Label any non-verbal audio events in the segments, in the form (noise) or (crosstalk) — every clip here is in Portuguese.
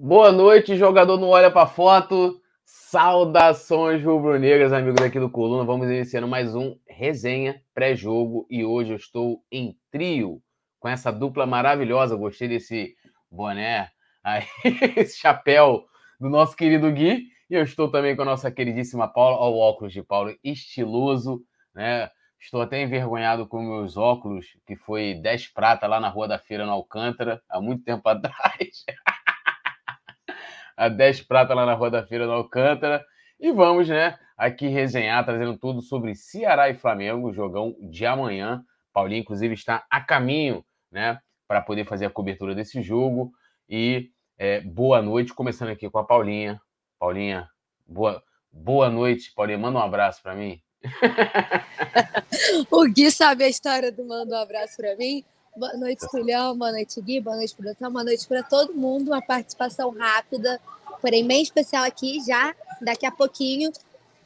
Boa noite, jogador não olha para foto. Saudações rubro-negras, amigos aqui do Coluna. Vamos iniciando mais um resenha pré-jogo e hoje eu estou em trio com essa dupla maravilhosa. Gostei desse boné, aí, (laughs) esse chapéu do nosso querido Gui. E eu estou também com a nossa queridíssima Paula. Olha o óculos de Paulo, estiloso, né? Estou até envergonhado com meus óculos, que foi 10 prata lá na Rua da Feira, no Alcântara, há muito tempo (laughs) atrás a 10 prata lá na Rua da Feira do Alcântara. E vamos, né, aqui resenhar, trazendo tudo sobre Ceará e Flamengo, jogão de amanhã. Paulinho, inclusive, está a caminho, né, para poder fazer a cobertura desse jogo. E é, boa noite, começando aqui com a Paulinha. Paulinha, boa, boa noite. Paulinha, manda um abraço para mim. (laughs) o Gui sabe a história do manda um abraço para mim. Boa noite, Tulhão. Boa noite, Gui. Boa noite, produção. Boa noite para todo mundo. Uma participação rápida, porém bem especial aqui, já daqui a pouquinho.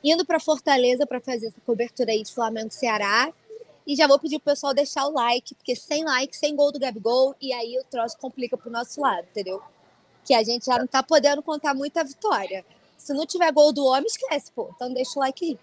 Indo para Fortaleza para fazer essa cobertura aí de Flamengo Ceará. E já vou pedir pro pessoal deixar o like, porque sem like, sem gol do Gabigol, e aí o troço complica pro nosso lado, entendeu? Que a gente já não tá podendo contar muita vitória. Se não tiver gol do homem, esquece, pô. Então deixa o like aí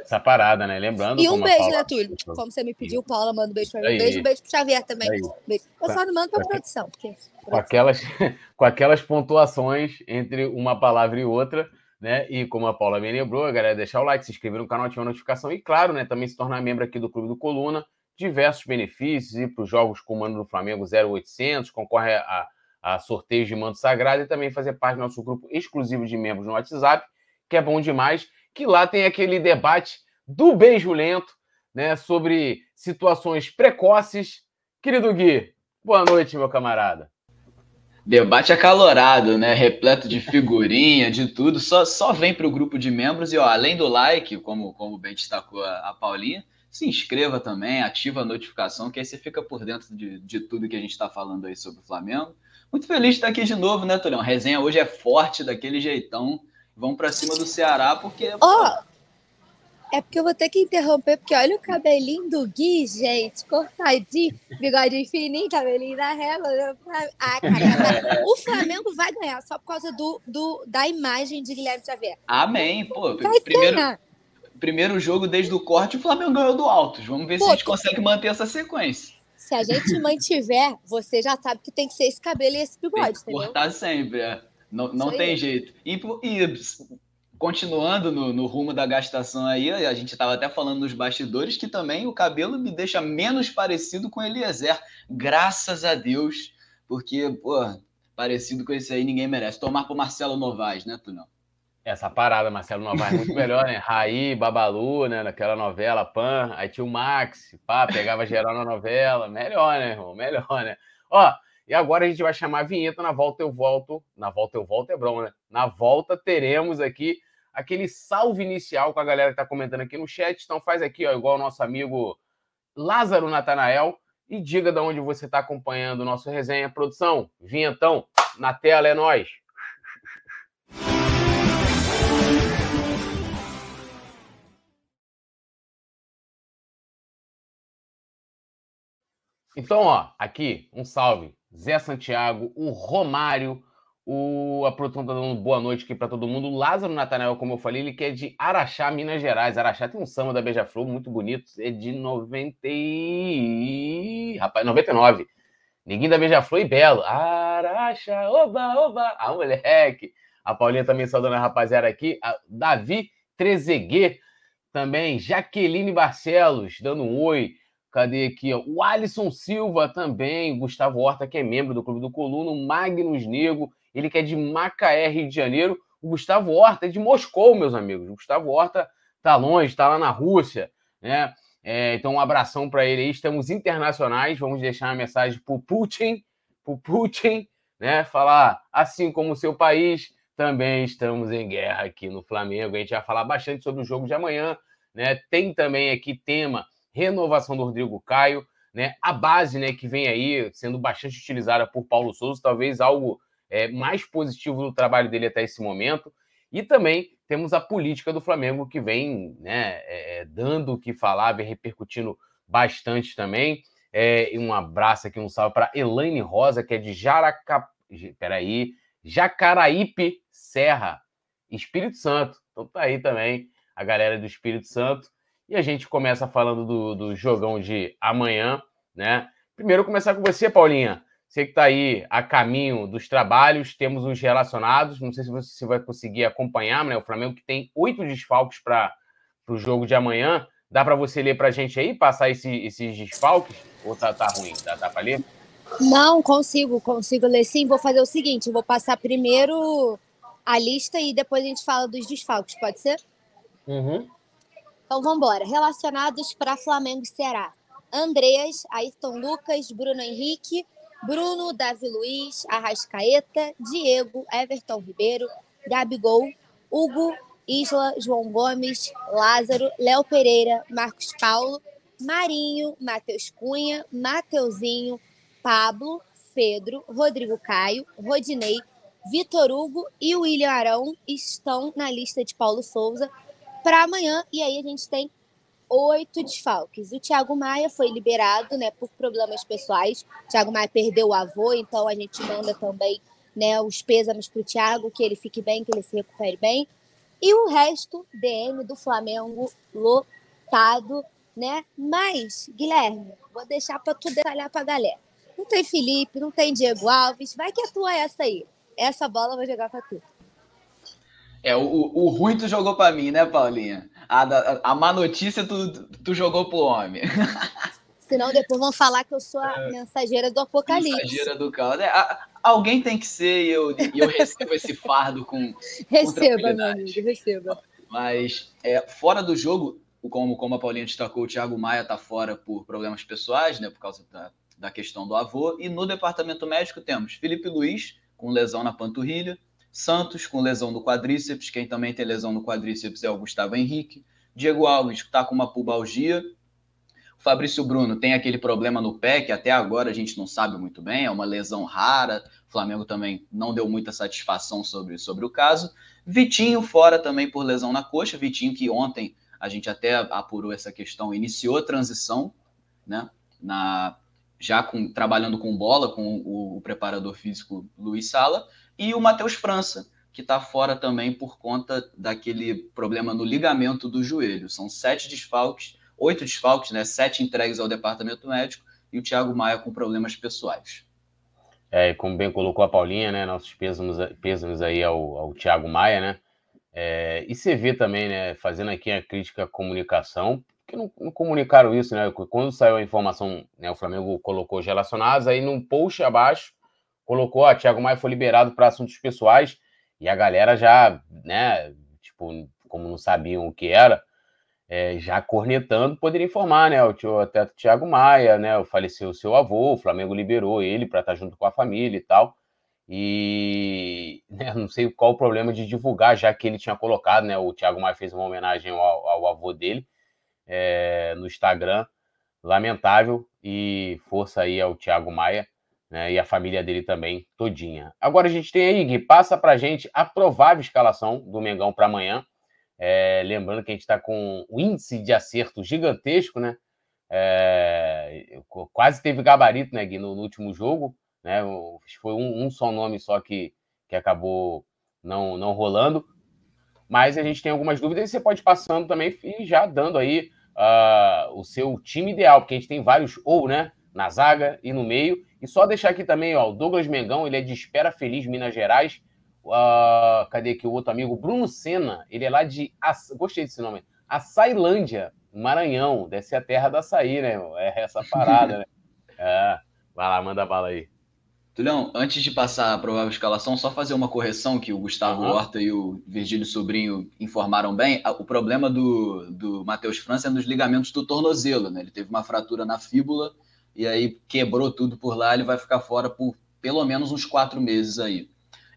essa parada, né? Lembrando. E um beijo, Paula... né, Túlio? Como você me pediu, Paula, manda um beijo pra mim. Um beijo, um beijo pro Xavier também. Beijo. Eu só não mando pra produção. Porque... Com, aquelas, (laughs) com aquelas pontuações entre uma palavra e outra, né? E como a Paula me lembrou, a galera deixar o like, se inscrever no canal, ativar a notificação e, claro, né, também se tornar membro aqui do Clube do Coluna. Diversos benefícios, ir para os jogos com o mando do Flamengo 0800, concorre a, a sorteios de mando sagrado e também fazer parte do nosso grupo exclusivo de membros no WhatsApp, que é bom demais que lá tem aquele debate do beijo lento, né, sobre situações precoces. Querido Gui, boa noite, meu camarada. Debate acalorado, né? Repleto de figurinha, de tudo. Só, só vem para o grupo de membros e, ó, além do like, como, como bem destacou a, a Paulinha, se inscreva também, ativa a notificação, que aí você fica por dentro de, de tudo que a gente está falando aí sobre o Flamengo. Muito feliz de estar aqui de novo, né, Tulhão? A resenha hoje é forte, daquele jeitão. Vão para cima do Ceará, porque. Oh, é porque eu vou ter que interromper, porque olha o cabelinho do Gui, gente, cortadinho, bigodinho fininho, cabelinho na régua. Ah, (laughs) o Flamengo vai ganhar só por causa do, do, da imagem de Guilherme Xavier. Amém, pô. Vai primeiro, ganhar. primeiro jogo desde o corte, o Flamengo ganhou do Altos. Vamos ver pô, se a gente consegue manter essa sequência. Se a gente mantiver, você já sabe que tem que ser esse cabelo e esse bigode, tem que entendeu? Cortar sempre, é. Não, não tem jeito. E, e continuando no, no, rumo da gastação aí, a gente estava até falando nos bastidores que também o cabelo me deixa menos parecido com Eliezer. Graças a Deus, porque, pô, parecido com esse aí ninguém merece. Tomar pro Marcelo Novaes, né, Tunão? Essa parada, Marcelo Novaes, muito melhor, né? Raí, Babalu, né? Naquela novela, Pan. Aí tinha o Max, pá, pegava geral na novela. Melhor, né, irmão? Melhor, né? Ó, e agora a gente vai chamar a vinheta. Na volta eu volto. Na volta eu volto é bom, né? Na volta teremos aqui aquele salve inicial com a galera que está comentando aqui no chat. Então faz aqui, ó, igual o nosso amigo Lázaro Natanael. E diga de onde você está acompanhando o nosso resenha. Produção, vinhetão, na tela é nós. Então, ó, aqui um salve Zé Santiago, o Romário, o, a produção tá dando boa noite aqui para todo mundo. O Lázaro Natanael, como eu falei, ele que é de Araxá, Minas Gerais. Araxá tem um samba da Beija-Flor muito bonito, é de 90 e... Rapaz, 99. Ninguém da Beija-Flor e Belo. Araxá, oba, oba. Ah, moleque. A Paulinha também saudando a rapaziada aqui. A Davi Trezeguet também. Jaqueline Barcelos dando um oi. Cadê aqui? O Alisson Silva também, Gustavo Horta, que é membro do Clube do Coluno, o Magnus Nego, ele que é de Macaé, Rio de Janeiro. O Gustavo Horta é de Moscou, meus amigos. O Gustavo Horta tá longe, tá lá na Rússia, né? É, então, um abração para ele aí. Estamos internacionais. Vamos deixar uma mensagem para o Putin, para Putin, né? Falar assim como o seu país, também estamos em guerra aqui no Flamengo. A gente vai falar bastante sobre o jogo de amanhã, né? Tem também aqui tema renovação do Rodrigo Caio, né? A base, né, que vem aí sendo bastante utilizada por Paulo Souza, talvez algo é, mais positivo do trabalho dele até esse momento. E também temos a política do Flamengo que vem, né, é, é dando o que falar, vem repercutindo bastante também. É, um abraço aqui, um salve para Elaine Rosa, que é de Jaraca... Peraí, Jacaraípe Serra, Espírito Santo. Então tá aí também a galera do Espírito Santo. E a gente começa falando do, do jogão de amanhã, né? Primeiro começar com você, Paulinha. Você que está aí a caminho dos trabalhos, temos os relacionados. Não sei se você vai conseguir acompanhar, né? O Flamengo que tem oito desfalques para o jogo de amanhã. Dá para você ler para a gente aí, passar esse, esses desfalques? Ou tá, tá ruim? Dá, dá para ler? Não, consigo, consigo ler sim. Vou fazer o seguinte: vou passar primeiro a lista e depois a gente fala dos desfalques, pode ser? Uhum. Então vamos embora. Relacionados para Flamengo e Ceará: Andreas, Ayrton Lucas, Bruno Henrique, Bruno, Davi Luiz, Arrascaeta, Diego, Everton Ribeiro, Gabigol, Hugo, Isla, João Gomes, Lázaro, Léo Pereira, Marcos Paulo, Marinho, Matheus Cunha, Mateuzinho, Pablo, Pedro, Rodrigo Caio, Rodinei, Vitor Hugo e William Arão estão na lista de Paulo Souza para amanhã. E aí a gente tem oito desfalques. O Thiago Maia foi liberado né, por problemas pessoais. O Thiago Maia perdeu o avô, então a gente manda também né, os pêsames para o Thiago, que ele fique bem, que ele se recupere bem. E o resto, DM do Flamengo lotado, né? Mas, Guilherme, vou deixar para tu detalhar para a galera. Não tem Felipe, não tem Diego Alves, vai que a tua é essa aí. Essa bola eu vou jogar para tu. É, o, o ruim tu jogou para mim, né, Paulinha? A, a, a má notícia tu, tu jogou pro homem. (laughs) Senão depois vão falar que eu sou a é. mensageira do apocalipse. Mensageira do caos. É, alguém tem que ser e eu, e eu recebo esse fardo com. (laughs) Receba, com meu amigo, receba. Mas é, fora do jogo, como, como a Paulinha destacou, o Thiago Maia tá fora por problemas pessoais, né? Por causa da, da questão do avô. E no departamento médico temos Felipe Luiz, com lesão na panturrilha. Santos com lesão no quadríceps, quem também tem lesão no quadríceps é o Gustavo Henrique. Diego Alves está com uma pubalgia. O Fabrício Bruno tem aquele problema no pé que até agora a gente não sabe muito bem, é uma lesão rara. O Flamengo também não deu muita satisfação sobre, sobre o caso. Vitinho fora também por lesão na coxa. Vitinho que ontem a gente até apurou essa questão, iniciou a transição, né? Na, já com, trabalhando com bola com o, o preparador físico Luiz Sala e o Matheus França, que está fora também por conta daquele problema no ligamento do joelho. São sete desfalques, oito desfalques, né? Sete entregues ao departamento médico e o Thiago Maia com problemas pessoais. É, como bem colocou a Paulinha, né? Nossos pêsames, aí ao, ao Thiago Maia, né? É, e você vê também, né? Fazendo aqui a crítica à comunicação, que não, não, comunicaram isso, né? Quando saiu a informação, né, o Flamengo colocou os relacionados, aí num post abaixo colocou, a Thiago Maia foi liberado para assuntos pessoais, e a galera já, né, tipo, como não sabiam o que era, é, já cornetando, poderia informar, né, o, tio, até o Thiago Maia, né, faleceu o seu avô, o Flamengo liberou ele para estar tá junto com a família e tal, e (laughs) né, não sei qual o problema de divulgar, já que ele tinha colocado, né, o Thiago Maia fez uma homenagem ao, ao avô dele é, no Instagram, lamentável, e força aí ao Thiago Maia, né, e a família dele também todinha. Agora a gente tem aí, Gui, passa para a gente a provável escalação do Mengão para amanhã. É, lembrando que a gente está com um índice de acerto gigantesco, né? É, quase teve gabarito, né, Gui, no, no último jogo. Né? Foi um, um, só nome só que, que acabou não, não rolando. Mas a gente tem algumas dúvidas e você pode passando também e já dando aí uh, o seu time ideal, porque a gente tem vários ou, né? Na zaga e no meio. E só deixar aqui também, ó, o Douglas Mengão, ele é de Espera Feliz, Minas Gerais. Uh, cadê aqui o outro amigo? Bruno Sena, ele é lá de. Gostei desse nome. Açailândia, Maranhão. Deve ser a terra da açaí, né? É essa parada, né? (laughs) É. Vai lá, manda bala aí. Tulhão, antes de passar a provável escalação, só fazer uma correção que o Gustavo uhum. Horta e o Virgílio Sobrinho informaram bem. O problema do, do Matheus França é nos ligamentos do tornozelo, né? Ele teve uma fratura na fíbula e aí quebrou tudo por lá, ele vai ficar fora por pelo menos uns quatro meses aí.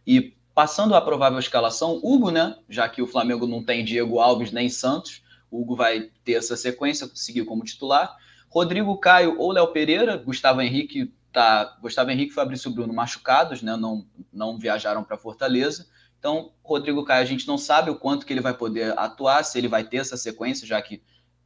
E passando a provável escalação, Hugo, né? Já que o Flamengo não tem Diego Alves nem Santos, Hugo vai ter essa sequência, seguir como titular. Rodrigo Caio ou Léo Pereira, Gustavo Henrique tá, Gustavo Henrique e Fabrício Bruno machucados, né? Não, não viajaram para Fortaleza. Então, Rodrigo Caio, a gente não sabe o quanto que ele vai poder atuar, se ele vai ter essa sequência, já que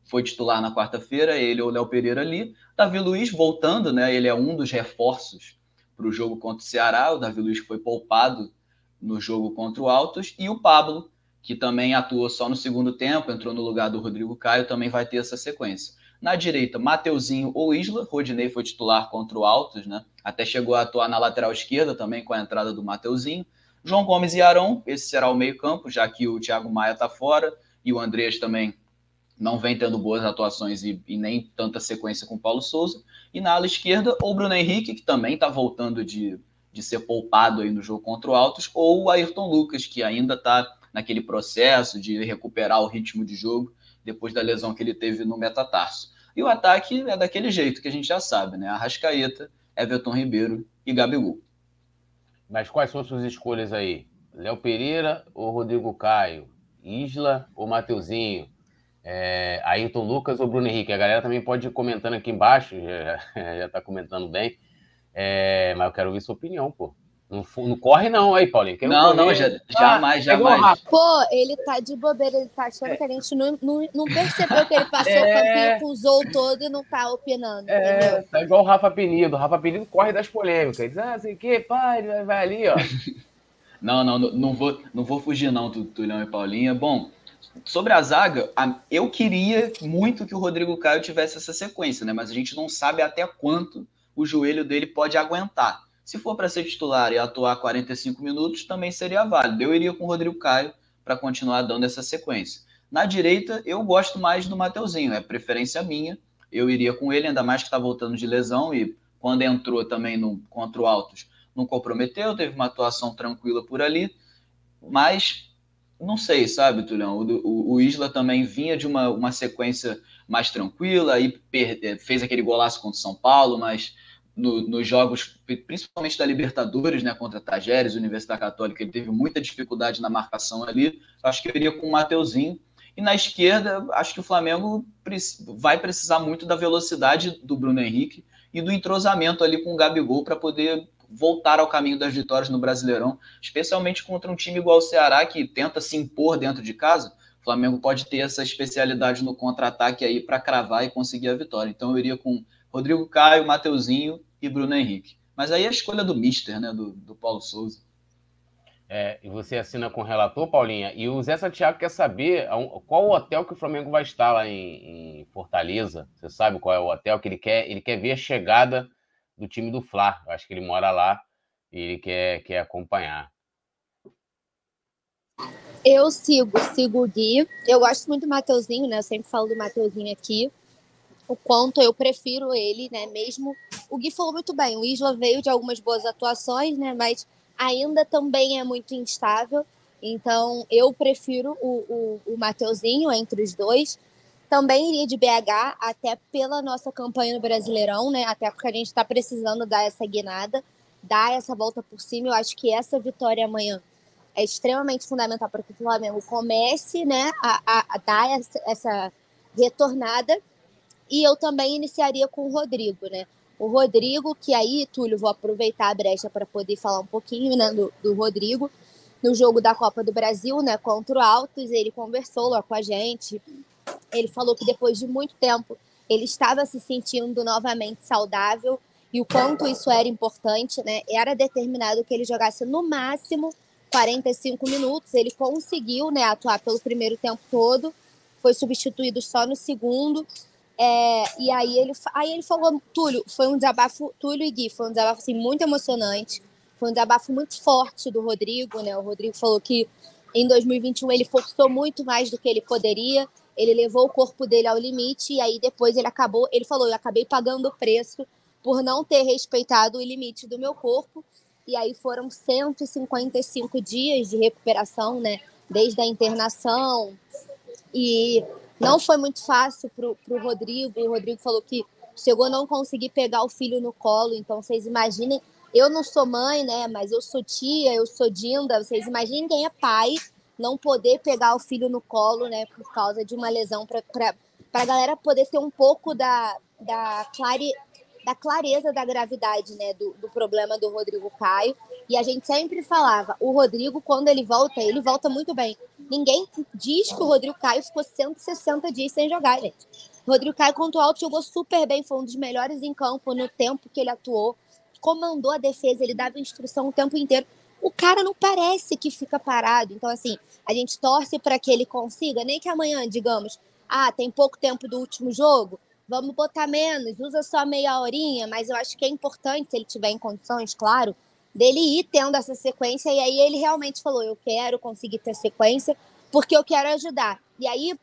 foi titular na quarta-feira, ele ou Léo Pereira ali. Davi Luiz voltando, né? Ele é um dos reforços para o jogo contra o Ceará. O Davi Luiz foi poupado no jogo contra o Altos, e o Pablo, que também atuou só no segundo tempo, entrou no lugar do Rodrigo Caio, também vai ter essa sequência. Na direita, Mateuzinho ou Isla, Rodinei foi titular contra o Altos, né? Até chegou a atuar na lateral esquerda também com a entrada do Mateuzinho. João Gomes e Arão, esse será o meio-campo, já que o Thiago Maia está fora e o Andreas também não vem tendo boas atuações e, e, nem tanta sequência com o Paulo Souza. E na ala esquerda, ou Bruno Henrique, que também está voltando de, de ser poupado aí no jogo contra o Altos, ou o Ayrton Lucas, que ainda está naquele processo de recuperar o ritmo de jogo depois da lesão que ele teve no metatarso. E o ataque é daquele jeito que a gente já sabe, né? Arrascaeta, Everton Ribeiro e Gabigol. Mas quais são suas escolhas aí? Léo Pereira ou Rodrigo Caio? Isla ou Mateuzinho? É, Ayrton Lucas ou Bruno Henrique? A galera também pode ir comentando aqui embaixo, (laughs) já está comentando bem. É, mas eu quero ouvir sua opinião, pô. Não, não corre não aí, Paulinho. Quero não, correr. não, já, jamais, ah, jamais. Pô, ele tá de bobeira, ele tá achando que a gente não, não, não percebeu que ele passou é... o campinho com o Zou todo e não tá opinando, é, entendeu? Tá igual o Rafa Penido. O Rafa Penido corre das polêmicas. Ele diz, ah, sei o quê, pai, vai, vai ali, ó. (laughs) não, não, não vou, não vou fugir não, Tulhão e Paulinha. Bom, sobre a zaga, eu queria muito que o Rodrigo Caio tivesse essa sequência, né? Mas a gente não sabe até quanto o joelho dele pode aguentar. Se for para ser titular e atuar 45 minutos, também seria válido. Eu iria com o Rodrigo Caio para continuar dando essa sequência. Na direita, eu gosto mais do Mateuzinho, é preferência minha. Eu iria com ele, ainda mais que está voltando de lesão e quando entrou também no contra o Altos, não comprometeu, teve uma atuação tranquila por ali. Mas não sei, sabe, Tulhão? O, o, Isla também vinha de uma, uma sequência mais tranquila, aí fez aquele golaço contra o São Paulo, mas no, nos jogos, principalmente da Libertadores, né, contra Tajeres, Universidade Católica, ele teve muita dificuldade na marcação ali. Acho que eu iria com o Mateuzinho. E na esquerda, acho que o Flamengo vai precisar muito da velocidade do Bruno Henrique e do entrosamento ali com o Gabigol para poder voltar ao caminho das vitórias no Brasileirão, especialmente contra um time igual o Ceará, que tenta se impor dentro de casa. O Flamengo pode ter essa especialidade no contra-ataque aí para cravar e conseguir a vitória. Então eu iria com Rodrigo Caio, Mateuzinho e Bruno Henrique. Mas aí é a escolha do Mister, né? Do, do Paulo Souza. É, e você assina com o relator, Paulinha. E o Zé Santiago quer saber qual o hotel que o Flamengo vai estar lá em, em, Fortaleza. Você sabe qual é o hotel que ele quer? Ele quer ver a chegada do time do Fla. Eu acho que ele mora lá e ele quer, quer acompanhar. Eu sigo, sigo o Gui. Eu gosto muito do Mateuzinho, né? Eu sempre falo do Mateuzinho aqui o quanto eu prefiro ele, né? Mesmo o Gui falou muito bem, o Isla veio de algumas boas atuações, né? Mas ainda também é muito instável. Então eu prefiro o, o, o Mateuzinho entre os dois. Também iria de BH, até pela nossa campanha no Brasileirão, né? Até porque a gente está precisando dar essa guinada, dar essa volta por cima. Eu acho que essa vitória amanhã é extremamente fundamental para que o Flamengo comece né, a, a, a dar essa, essa retornada e eu também iniciaria com o Rodrigo, né? O Rodrigo, que aí, Túlio, vou aproveitar a brecha para poder falar um pouquinho né, do, do, Rodrigo. No jogo da Copa do Brasil, né, contra o Altos, ele conversou lá com a gente. Ele falou que depois de muito tempo ele estava se sentindo novamente saudável e o quanto isso era importante, né? Era determinado que ele jogasse no máximo 45 minutos. Ele conseguiu, né, atuar pelo primeiro tempo todo, foi substituído só no segundo é, e aí ele, aí ele falou, Túlio, foi um desabafo, Túlio e Gui, foi um desabafo assim, muito emocionante, foi um desabafo muito forte do Rodrigo, né? O Rodrigo falou que em 2021 ele forçou muito mais do que ele poderia, ele levou o corpo dele ao limite e aí depois ele acabou, ele falou, eu acabei pagando o preço por não ter respeitado o limite do meu corpo. E aí foram 155 dias de recuperação, né? Desde a internação. E não foi muito fácil para o Rodrigo. O Rodrigo falou que chegou a não conseguir pegar o filho no colo. Então, vocês imaginem. Eu não sou mãe, né? Mas eu sou tia, eu sou Dinda. Vocês imaginem quem é pai não poder pegar o filho no colo, né? Por causa de uma lesão, para a galera poder ter um pouco da, da, clare, da clareza da gravidade, né? Do, do problema do Rodrigo Caio. E a gente sempre falava, o Rodrigo, quando ele volta, ele volta muito bem. Ninguém diz que o Rodrigo Caio ficou 160 dias sem jogar, gente. O Rodrigo Caio contra o Alto jogou super bem, foi um dos melhores em campo no tempo que ele atuou. Comandou a defesa, ele dava instrução o tempo inteiro. O cara não parece que fica parado. Então, assim, a gente torce para que ele consiga, nem que amanhã, digamos, ah, tem pouco tempo do último jogo, vamos botar menos, usa só meia horinha, mas eu acho que é importante, se ele tiver em condições, claro, dele ir tendo essa sequência. E aí ele realmente falou: eu quero conseguir ter sequência, porque eu quero ajudar. E aí,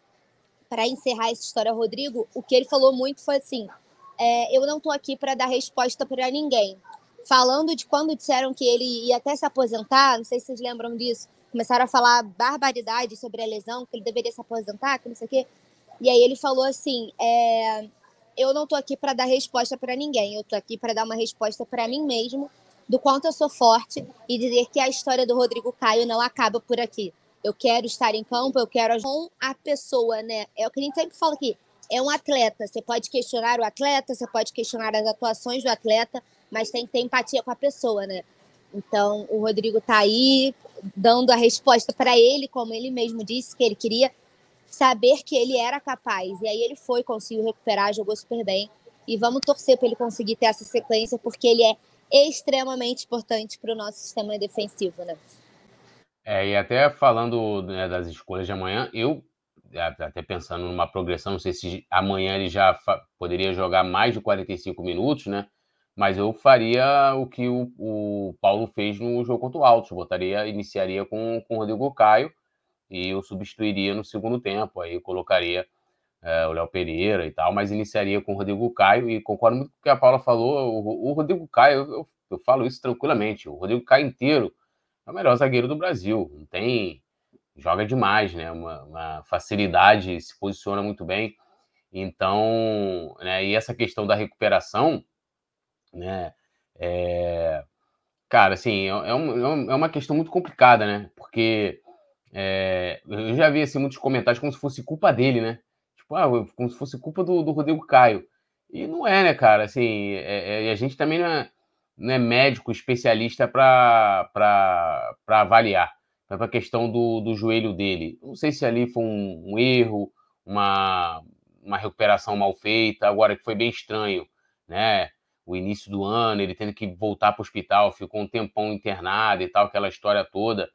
para encerrar essa história, Rodrigo, o que ele falou muito foi assim: é, eu não estou aqui para dar resposta para ninguém. Falando de quando disseram que ele ia até se aposentar, não sei se vocês lembram disso, começaram a falar barbaridade sobre a lesão, que ele deveria se aposentar, que não sei o quê. E aí ele falou assim: é, eu não estou aqui para dar resposta para ninguém, eu estou aqui para dar uma resposta para mim mesmo, do quanto eu sou forte e dizer que a história do Rodrigo Caio não acaba por aqui. Eu quero estar em campo, eu quero com a pessoa, né? É o que a gente sempre fala aqui. É um atleta. Você pode questionar o atleta, você pode questionar as atuações do atleta, mas tem que ter empatia com a pessoa, né? Então, o Rodrigo está aí dando a resposta para ele, como ele mesmo disse que ele queria saber que ele era capaz. E aí ele foi, conseguiu recuperar, jogou super bem. E vamos torcer para ele conseguir ter essa sequência, porque ele é extremamente importante para o nosso sistema defensivo, né? É, e até falando né, das escolhas de amanhã, eu até pensando numa progressão, não sei se amanhã ele já poderia jogar mais de 45 minutos, né? Mas eu faria o que o, o Paulo fez no jogo contra o Altos, botaria, iniciaria com, com o Rodrigo Caio e eu substituiria no segundo tempo, aí colocaria é, o Léo Pereira e tal, mas iniciaria com o Rodrigo Caio. E concordo muito com o que a Paula falou, o, o Rodrigo Caio, eu, eu, falo isso tranquilamente, o Rodrigo Caio inteiro é o melhor zagueiro do Brasil, não tem, joga demais, né, uma, uma facilidade, se posiciona muito bem, então, né, e essa questão da recuperação, né, é, cara, assim, é, é, é, um, é uma questão muito complicada, né, porque é, eu já vi assim, muitos comentários como se fosse culpa dele, né? Tipo, ah, como se fosse culpa do, do Rodrigo Caio. E não é, né, cara? Assim, é, é, a gente também não é, não médico especialista para avaliar. Para a questão do, do joelho dele. Não sei se ali foi um, um erro, uma, uma recuperação mal feita, agora que foi bem estranho, né? O início do ano, ele tendo que voltar para o hospital, ficou um tempão internado e tal, aquela história toda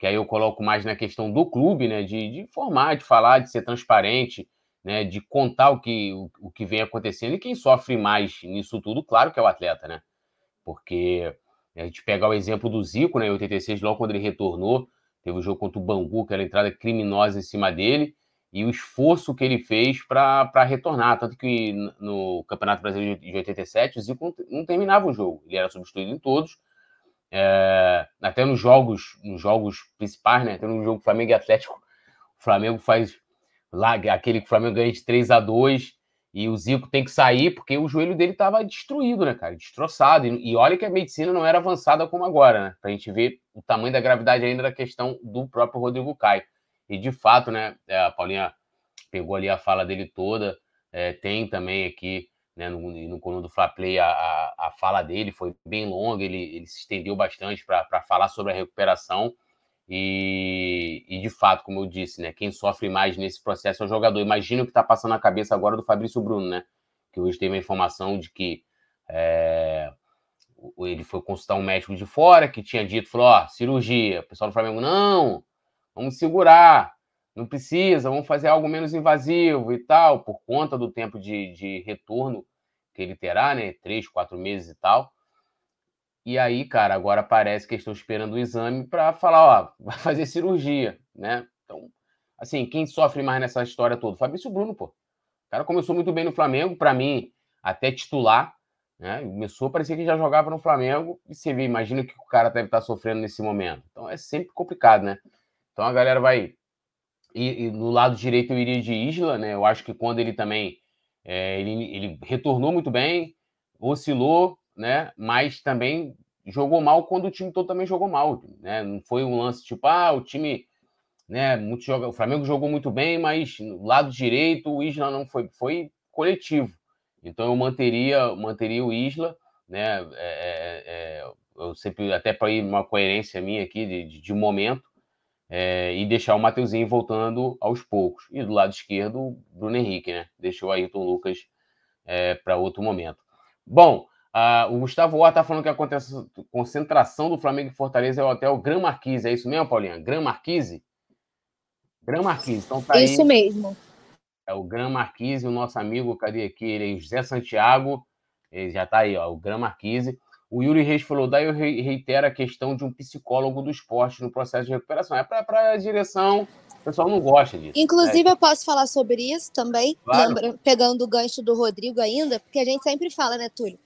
que aí eu coloco mais na questão do clube, né, de, de informar, de falar, de ser transparente, né, de contar o que, o, o, que vem acontecendo. E quem sofre mais nisso tudo, claro que é o atleta, né, porque a gente pegar o exemplo do Zico, né, em 86, logo quando ele retornou, teve o jogo contra o Bangu, aquela entrada criminosa em cima dele, e o esforço que ele fez para retornar, tanto que no Campeonato Brasileiro de 87, o Zico não, terminava o jogo, ele era substituído em todos, é, até nos jogos, nos jogos principais, né? Até no jogo Flamengo e Atlético, o Flamengo faz lá aquele que o Flamengo ganha de 3 a 2 e o Zico tem que sair porque o joelho dele estava destruído, né, cara? Destroçado. E, e, olha que a medicina não era avançada como agora, né? Pra gente ver o tamanho da gravidade ainda da questão do próprio Rodrigo Caio. E de fato, né, é, a Paulinha pegou ali a fala dele toda. É, tem também aqui né, no, no coluna do Fla Play, a, a, a, fala dele foi bem longa, ele, ele se estendeu bastante para falar sobre a recuperação. E, e, de fato, como eu disse, né, quem sofre mais nesse processo é o jogador. Imagina o que está passando na cabeça agora do Fabrício Bruno, né? Que hoje teve a informação de que é, ele foi consultar um médico de fora que tinha dito, falou, ó, cirurgia. O pessoal do Flamengo, não, vamos segurar não precisa, vamos fazer algo menos invasivo e tal, por conta do tempo de, de retorno que ele terá, né? Três, quatro meses e tal. E aí, cara, agora parece que estão esperando o exame para falar, ó, (laughs) vai fazer cirurgia, né? Então, assim, quem sofre mais nessa história toda? Fabrício Bruno, pô. O cara começou muito bem no Flamengo, para mim, até titular, né? Começou, parecia que já jogava no Flamengo, e você vê, imagina o que o cara deve estar sofrendo nesse momento. Então é sempre complicado, né? Então a galera vai e, e, no lado direito eu iria de Isla, né? Eu acho que quando ele também é, ele, ele retornou muito bem, oscilou, né? Mas também jogou mal quando o time todo também jogou mal, né? Não foi um lance tipo, ah, o time, né? Muito joga... O Flamengo jogou muito bem, mas no lado direito o Isla não foi, foi coletivo. Então eu manteria, manteria o Isla, né? É, é, é eu sempre até para ir uma coerência minha aqui de, de, de momento é, e deixar o Mateuzinho voltando aos poucos. E do lado esquerdo, Bruno Henrique, né? Deixou o Ayrton Lucas é, para outro momento. Bom, Ah, o Gustavo Horta está falando que a concentração do Flamengo em Fortaleza é o hotel Gran Marquise. É isso mesmo, Paulinha? Gran Marquise? Gran Marquise. Então tá Isso mesmo. É o Gran Marquise, o nosso amigo, cadê aqui? Ele é José Santiago. Ele já está aí, ó, o Gran Marquise. O Yuri Reis falou, daí eu reitero a questão de um psicólogo do esporte no processo de recuperação. É para a direção, o pessoal não gosta disso. Inclusive, né? eu posso falar sobre isso também, claro. lembra, pegando o gancho do Rodrigo ainda, porque a gente sempre fala, né, Túlio?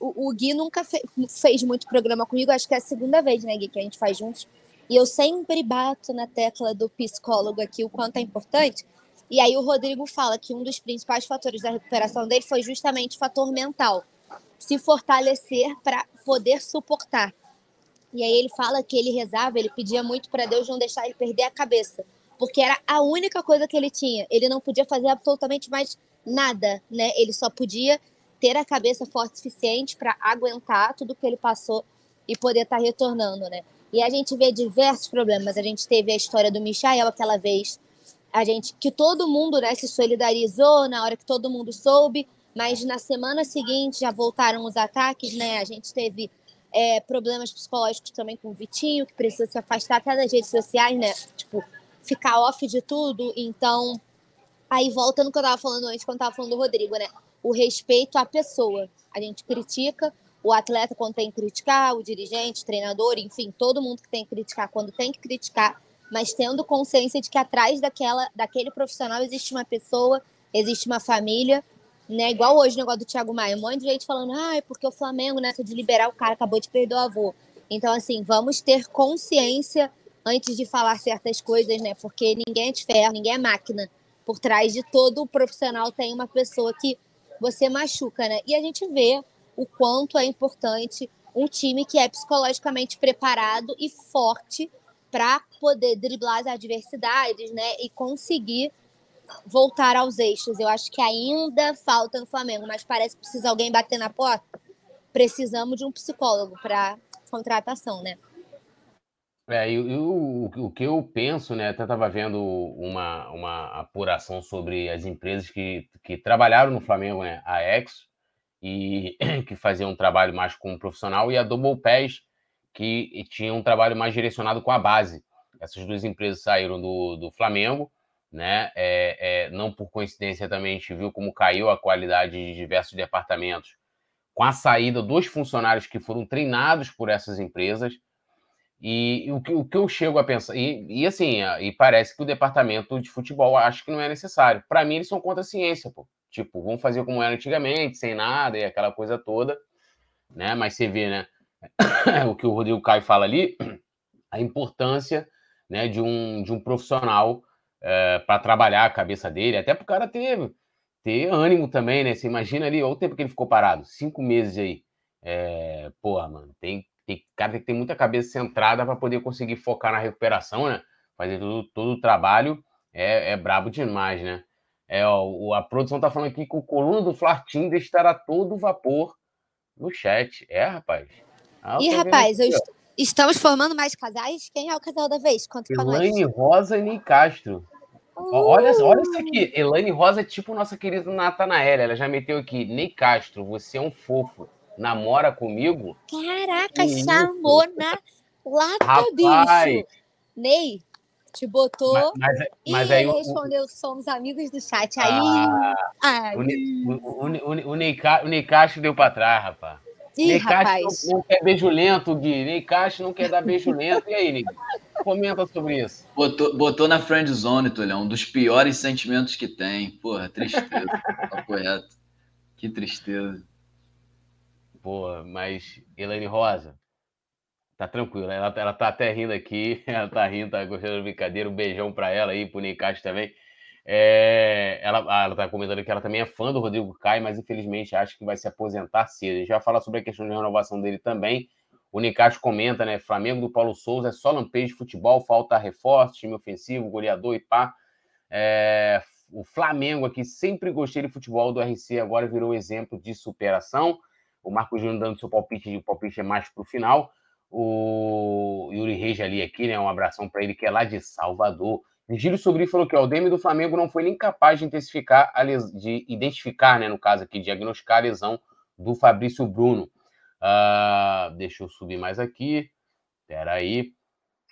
O, o Gui nunca fe, fez muito programa comigo, acho que é a segunda vez, né, Gui, que a gente faz juntos. E eu sempre bato na tecla do psicólogo aqui, o quanto é importante. E aí o Rodrigo fala que um dos principais fatores da recuperação dele foi justamente o fator mental se fortalecer para poder suportar. E aí ele fala que ele rezava, ele pedia muito para Deus não deixar ele perder a cabeça, porque era a única coisa que ele tinha. Ele não podia fazer absolutamente mais nada, né? Ele só podia ter a cabeça forte o suficiente para aguentar tudo que ele passou e poder estar tá retornando, né? E a gente vê diversos problemas. A gente teve a história do Michael aquela vez, a gente que todo mundo né, se solidarizou na hora que todo mundo soube, mas na semana seguinte já voltaram os ataques, né? A gente teve é, problemas psicológicos também com o Vitinho, que precisa se afastar até das redes sociais, né? Tipo, ficar off de tudo. Então, aí volta no que eu tava falando antes, quando eu tava falando do Rodrigo, né? O respeito à pessoa. A gente critica o atleta quando tem que criticar, o dirigente, o treinador, enfim, todo mundo que tem que criticar quando tem que criticar, mas tendo consciência de que atrás daquela, daquele profissional existe uma pessoa, existe uma família né? Igual hoje o negócio do Thiago Maia, um monte de gente falando, ah, é porque o Flamengo, nessa de liberar o cara, acabou de perder o avô. Então, assim, vamos ter consciência antes de falar certas coisas, né? Porque ninguém é de ferro, ninguém é máquina. Por trás de todo profissional tem uma pessoa que você machuca, né? E a gente vê o quanto é importante um time que é psicologicamente preparado e forte para poder driblar as adversidades, né? E conseguir voltar aos eixos. Eu acho que ainda falta no Flamengo, mas parece que precisa alguém bater na porta. Precisamos de um psicólogo para contratação, né? É, e, e o, o, que eu penso, né? Até estava vendo uma, uma apuração sobre as empresas que, que trabalharam no Flamengo, né? A Exo, e (coughs) que fazia um trabalho mais como profissional, e a Double Pass, que tinha um trabalho mais direcionado com a base. Essas duas empresas saíram do, do Flamengo né? É, é, não por coincidência também a gente viu como caiu a qualidade de diversos departamentos com a saída dos funcionários que foram treinados por essas empresas. E, e o, que, o que eu chego a pensar, e, e, assim, e parece que o departamento de futebol acha que não é necessário. Para mim, eles são contra a ciência, pô. Tipo, vamos fazer como era antigamente, sem nada e aquela coisa toda, né? Mas você vê, né? (coughs) o que o Rodrigo Caio fala ali, a importância né, de, um, de um profissional é, eh, para trabalhar a cabeça dele, até para o cara ter, ter ânimo também, né? Você imagina ali, olha o tempo que ele ficou parado, cinco meses aí. É, porra, mano, tem, tem cara tem que ter muita cabeça centrada para poder conseguir focar na recuperação, né? Fazer todo, todo o trabalho é, é brabo demais, né? É, ó, a produção tá falando aqui que o coluna do Flartim estará todo vapor no chat. É, rapaz. Ah, Ih, rapaz, aqui, est estamos formando mais casais? Quem é o casal da vez? Conta Elaine Rosa e Ney Castro. Olha, olha isso aqui. Elaine Rosa é tipo nossa querida Natanaela. Ela já meteu aqui. Ney Castro, você é um fofo. Namora comigo? Caraca, chamou na lata, Rapaz. bicho. Ney, te botou. Mas, mas, mas e aí, ele o, respondeu: somos amigos do chat. Aí. Ah, aí. O, o, o, o, Ney, o Ney Castro deu pra trás, rapaz. Ih, Ney rapaz. Não, não, quer beijo lento, Gui. Ney Castro não quer dar beijo lento. E aí, Ney? Comenta sobre isso. Botou, botou na friend zone, Tulhão. Um dos piores sentimentos que tem. Porra, tristeza. tá correto. (laughs) Que tristeza. Pô, mas Elaine Rosa, tá tranquilo. Ela, ela tá até rindo aqui. (laughs) Ela tá rindo, tá gostando da brincadeira. Um beijão pra ela aí, pro Ney Castro também. É, ela, ah, ela tá comentando que ela também é fã do Rodrigo Caio, mas infelizmente acha que vai se aposentar cedo. A gente vai falar sobre a questão de renovação dele também. O Nicacho comenta, né? Flamengo do Paulo Souza é só lampejo de futebol, falta reforço, time ofensivo, goleador e pá. É, o Flamengo aqui sempre gostei de futebol do RC, agora virou exemplo de superação. O Marco Júnior dando seu palpite, o palpite é mais para o final. O Yuri Reis ali aqui, né? Um abração para ele que é lá de Salvador. Virgílio Sobrinho falou que ó, o DM do Flamengo não foi nem capaz de intensificar, de identificar, né, no caso aqui, diagnosticar a lesão do Fabrício Bruno. Uh, deixa eu subir mais aqui. Espera aí.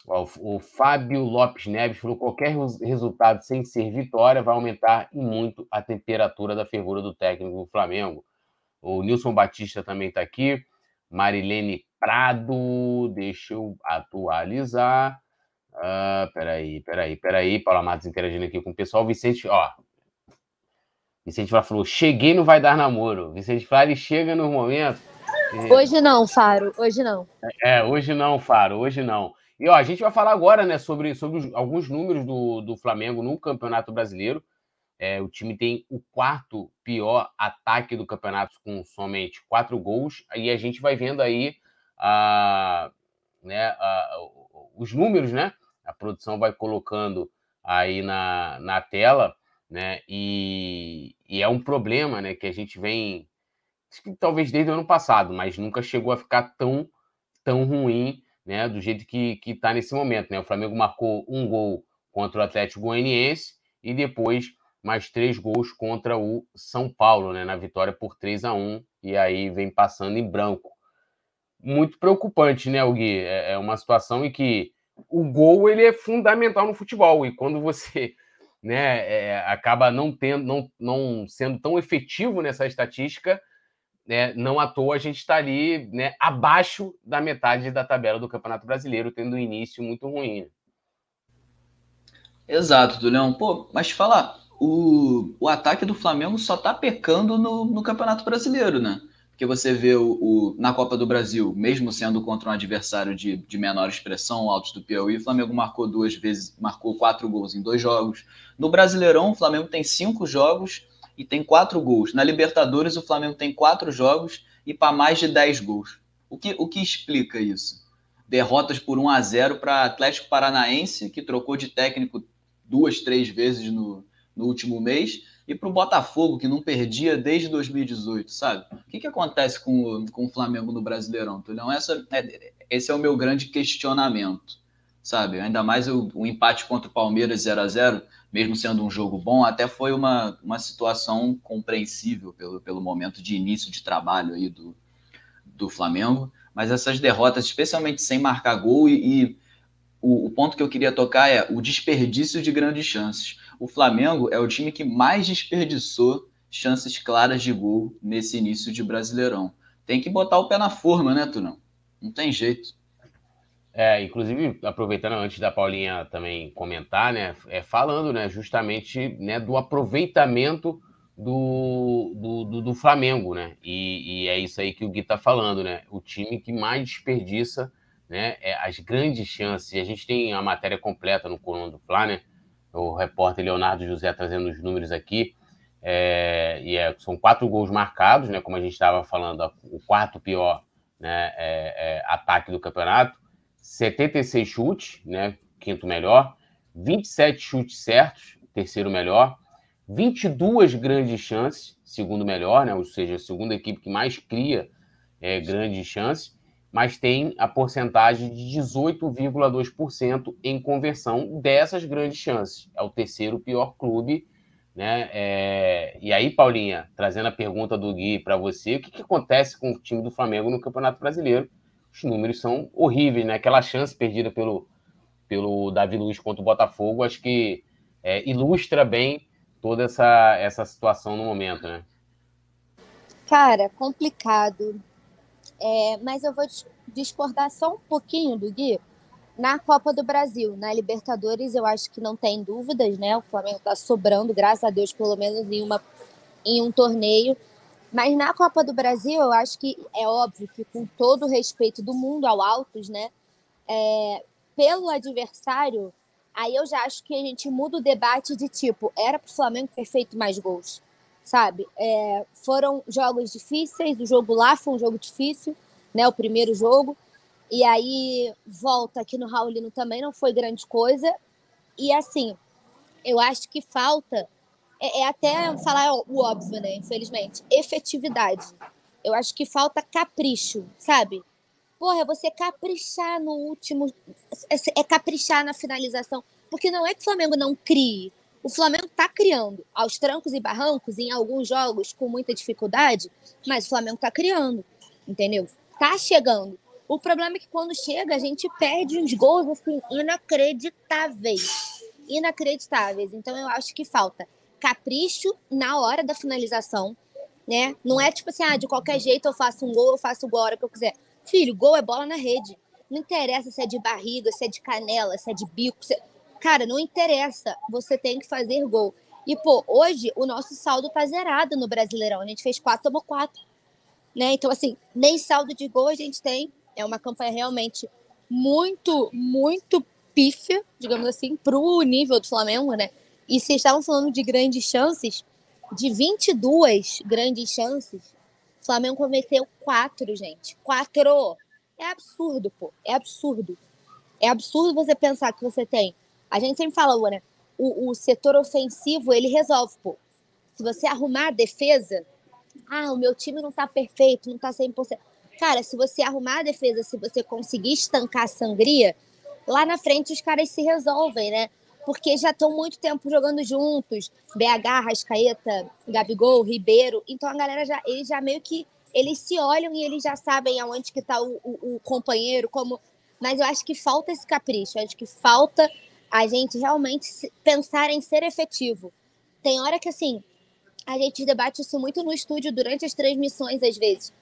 O, o Fábio Lopes Neves falou: qualquer resultado sem ser vitória vai aumentar e muito a temperatura da fervura do técnico do Flamengo. O Nilson Batista também está aqui. Marilene Prado, deixa eu atualizar. Uh, peraí, peraí, peraí. Paula Matos interagindo aqui com o pessoal. Vicente, ó. Vicente Flá falou: cheguei no Vai Dar Namoro. Vicente Flá, ele chega no momento. Hoje não, Faro, hoje não. É, hoje não, Faro, hoje não. E ó, a gente vai falar agora né, sobre, sobre alguns números do, do Flamengo no Campeonato Brasileiro. É, o time tem o quarto pior ataque do campeonato, com somente quatro gols. E a gente vai vendo aí a, né, a, os números, né? A produção vai colocando aí na, na tela, né? E, e é um problema, né? Que a gente vem, talvez desde o ano passado, mas nunca chegou a ficar tão, tão ruim, né? Do jeito que está nesse momento, né? O Flamengo marcou um gol contra o Atlético Goianiense e depois mais três gols contra o São Paulo, né, na vitória por 3 a 1 e aí vem passando em branco. Muito preocupante, né, Gui? É, é uma situação em que o gol ele é fundamental no futebol e quando você (laughs) né, é, acaba não tendo, não, não sendo tão efetivo nessa estatística, né, não à toa a gente está ali né, abaixo da metade da tabela do Campeonato Brasileiro, tendo um início muito ruim. Exato, Duleão. Pô, mas falar, o, o ataque do Flamengo só tá pecando no, no Campeonato Brasileiro, né? Porque você vê o, o, na Copa do Brasil, mesmo sendo contra um adversário de, de menor expressão, Altos do Piauí, o Flamengo marcou duas vezes, marcou quatro gols em dois jogos. No Brasileirão, o Flamengo tem cinco jogos e tem quatro gols. Na Libertadores, o Flamengo tem quatro jogos e para mais de dez gols. O que, o que explica isso? Derrotas por 1 a 0 para Atlético Paranaense, que trocou de técnico duas, três vezes no, no último mês, e para o Botafogo, que não perdia desde 2018, sabe? O que, que acontece com o, com o Flamengo no Brasileirão, Tulhão? Essa, é, esse é o meu grande questionamento, sabe? Ainda mais o, o empate contra o Palmeiras 0 a 0 mesmo sendo um jogo bom, até foi uma, uma situação compreensível pelo, pelo momento de início de trabalho aí do, do Flamengo, mas essas derrotas, especialmente sem marcar gol, e, e o, o ponto que eu queria tocar é o desperdício de grandes chances o Flamengo é o time que mais desperdiçou chances claras de gol nesse início de Brasileirão. Tem que botar o pé na forma, né, Tunão? Não tem jeito. É, inclusive, aproveitando antes da Paulinha também comentar, né, é, falando né, justamente né, do aproveitamento do, do, do, do Flamengo, né? E, e, é isso aí que o Gui tá falando, né? O time que mais desperdiça né, é, as grandes chances. A gente tem a matéria completa no Coluna do Fla, né? o repórter Leonardo José trazendo os números aqui. É, e é, são quatro gols marcados, né? Como a gente estava falando, o quarto pior né, é, é, ataque do campeonato. 76 chutes, né? Quinto melhor. 27 chutes certos, terceiro melhor. 22 grandes chances, segundo melhor, né? Ou seja, a segunda equipe que mais cria é, grandes chances mas tem a porcentagem de 18,2% em conversão dessas grandes chances. É o terceiro pior clube. Né? É... E aí, Paulinha, trazendo a pergunta do Gui para você, o que, que, acontece com o time do Flamengo no Campeonato Brasileiro? Os números são horríveis, né? Aquela chance perdida pelo, pelo Davi Luiz contra o Botafogo, acho que é, ilustra bem toda essa, essa situação no momento, né? Cara, complicado. É, mas eu vou discordar só um pouquinho do Gui. Na Copa do Brasil, na Libertadores, eu acho que não tem dúvidas, né? O Flamengo está sobrando, graças a Deus, pelo menos em, uma, em um torneio. Mas na Copa do Brasil, eu acho que é óbvio que, com todo o respeito do mundo ao Altos, né? É, pelo adversário, aí eu já acho que a gente muda o debate de tipo, era para o Flamengo ter feito mais gols sabe? É, foram jogos difíceis, o jogo lá foi um jogo difícil, né? O primeiro jogo. E aí volta aqui no Raulino também não foi grande coisa. E assim, eu acho que falta é, é até falar o óbvio, né? Infelizmente, efetividade. Eu acho que falta capricho, sabe? Porra, é você caprichar no último. É, é caprichar na finalização. Porque não é que o Flamengo não crie. O Flamengo está criando aos trancos e barrancos em alguns jogos com muita dificuldade, mas o Flamengo está criando, entendeu? Tá chegando. O problema é que quando chega, a gente perde uns gols assim, inacreditáveis. Inacreditáveis. Então eu acho que falta capricho na hora da finalização, né? Não é tipo assim, ah, de qualquer jeito eu faço um gol, eu faço o gol a hora que eu quiser. Filho, gol é bola na rede. Não interessa se é de barriga, se é de canela, se é de bico. Se... Cara, não interessa. Você tem que fazer gol. E, pô, hoje o nosso saldo tá zerado no Brasileirão. A gente fez quatro, tomou quatro. Né? Então, assim, nem saldo de gol a gente tem. É uma campanha realmente muito, muito pífia, digamos assim, pro nível do Flamengo, né? E se estavam falando de grandes chances, de 22 grandes chances, o Flamengo cometeu quatro, gente. Quatro! É absurdo, pô. É absurdo. É absurdo você pensar que você tem. A gente sempre fala, né? O, o setor ofensivo, ele resolve, pô. Se você arrumar a defesa, ah, o meu time não tá perfeito, não tá 100%. Cara, se você arrumar a defesa, se você conseguir estancar a sangria, lá na frente os caras se resolvem, né? Porque já estão muito tempo jogando juntos. BH, Rascaeta, Gabigol, Ribeiro. Então a galera já, eles já meio que eles se olham e eles já sabem aonde que está o, o, o, companheiro, como. Mas eu acho que falta esse capricho, eu acho que falta a gente realmente pensar em ser efetivo. Tem hora que assim, a gente debate isso muito no estúdio durante as transmissões, às vezes.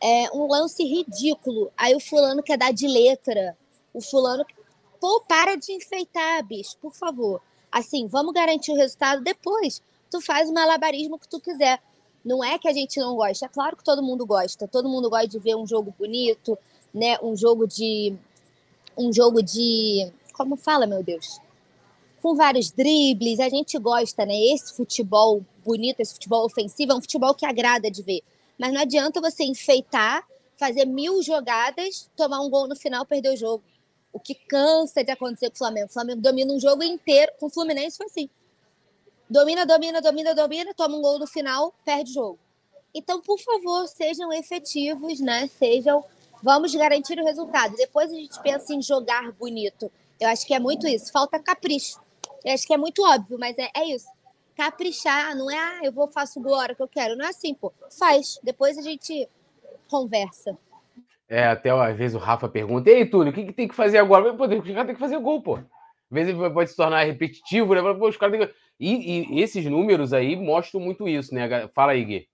É um lance ridículo. Aí o fulano quer dar de letra. O fulano. Pô, para de enfeitar, bicho, por favor. Assim, vamos garantir o resultado depois. Tu faz o malabarismo que tu quiser. Não é que a gente não gosta, é claro que todo mundo gosta. Todo mundo gosta de ver um jogo bonito, né? Um jogo de um jogo de como fala, meu Deus? Com vários dribles, a gente gosta, né? Esse futebol bonito, esse futebol ofensivo, é um futebol que agrada de ver. Mas não adianta você enfeitar, fazer mil jogadas, tomar um gol no final, perder o jogo. O que cansa de acontecer com o Flamengo. O Flamengo domina um jogo inteiro. Com o Fluminense foi assim domina, domina, domina, domina, toma um gol no final, perde o jogo. Então, por favor, sejam efetivos, né? Sejam. Vamos garantir o resultado. Depois a gente pensa em jogar bonito. Eu acho que é muito isso. Falta capricho. Eu acho que é muito óbvio, mas é, é isso. Caprichar, não é, ah, eu vou faço gol a hora que eu quero. Não é assim, pô. Faz. Depois a gente conversa. É, até às vezes o Rafa pergunta: Ei, Túlio, o que, que tem que fazer agora? Pô, tem que fazer gol, pô. Às vezes pode se tornar repetitivo, né? Pô, os caras que e, e, esses números aí mostram muito isso, né? Fala aí, Gui.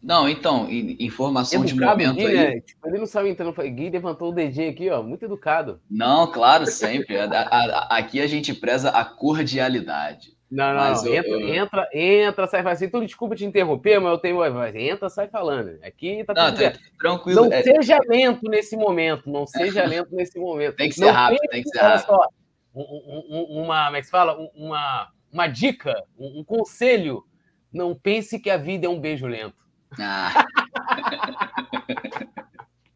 Não, então, informação de momento Gui, aí. Né? Tipo, ele não sabe entrando. Gui levantou o DG aqui, ó, muito educado. Não, claro, sempre. a, a, aqui a gente preza a cordialidade. Não, não, não. Entra, eu... entra, entra, sai falando. Então, desculpa te interromper, mas eu tenho. Entra, sai falando. Aqui tá tudo não, tá, tranquilo. Não é... seja lento nesse momento. Não seja lento nesse momento. Tem que ser não rápido, tem que ser rápido. Só, uma, como é que se fala? Uma, uma dica, um, um conselho. Não pense que a vida é um beijo lento. Ah.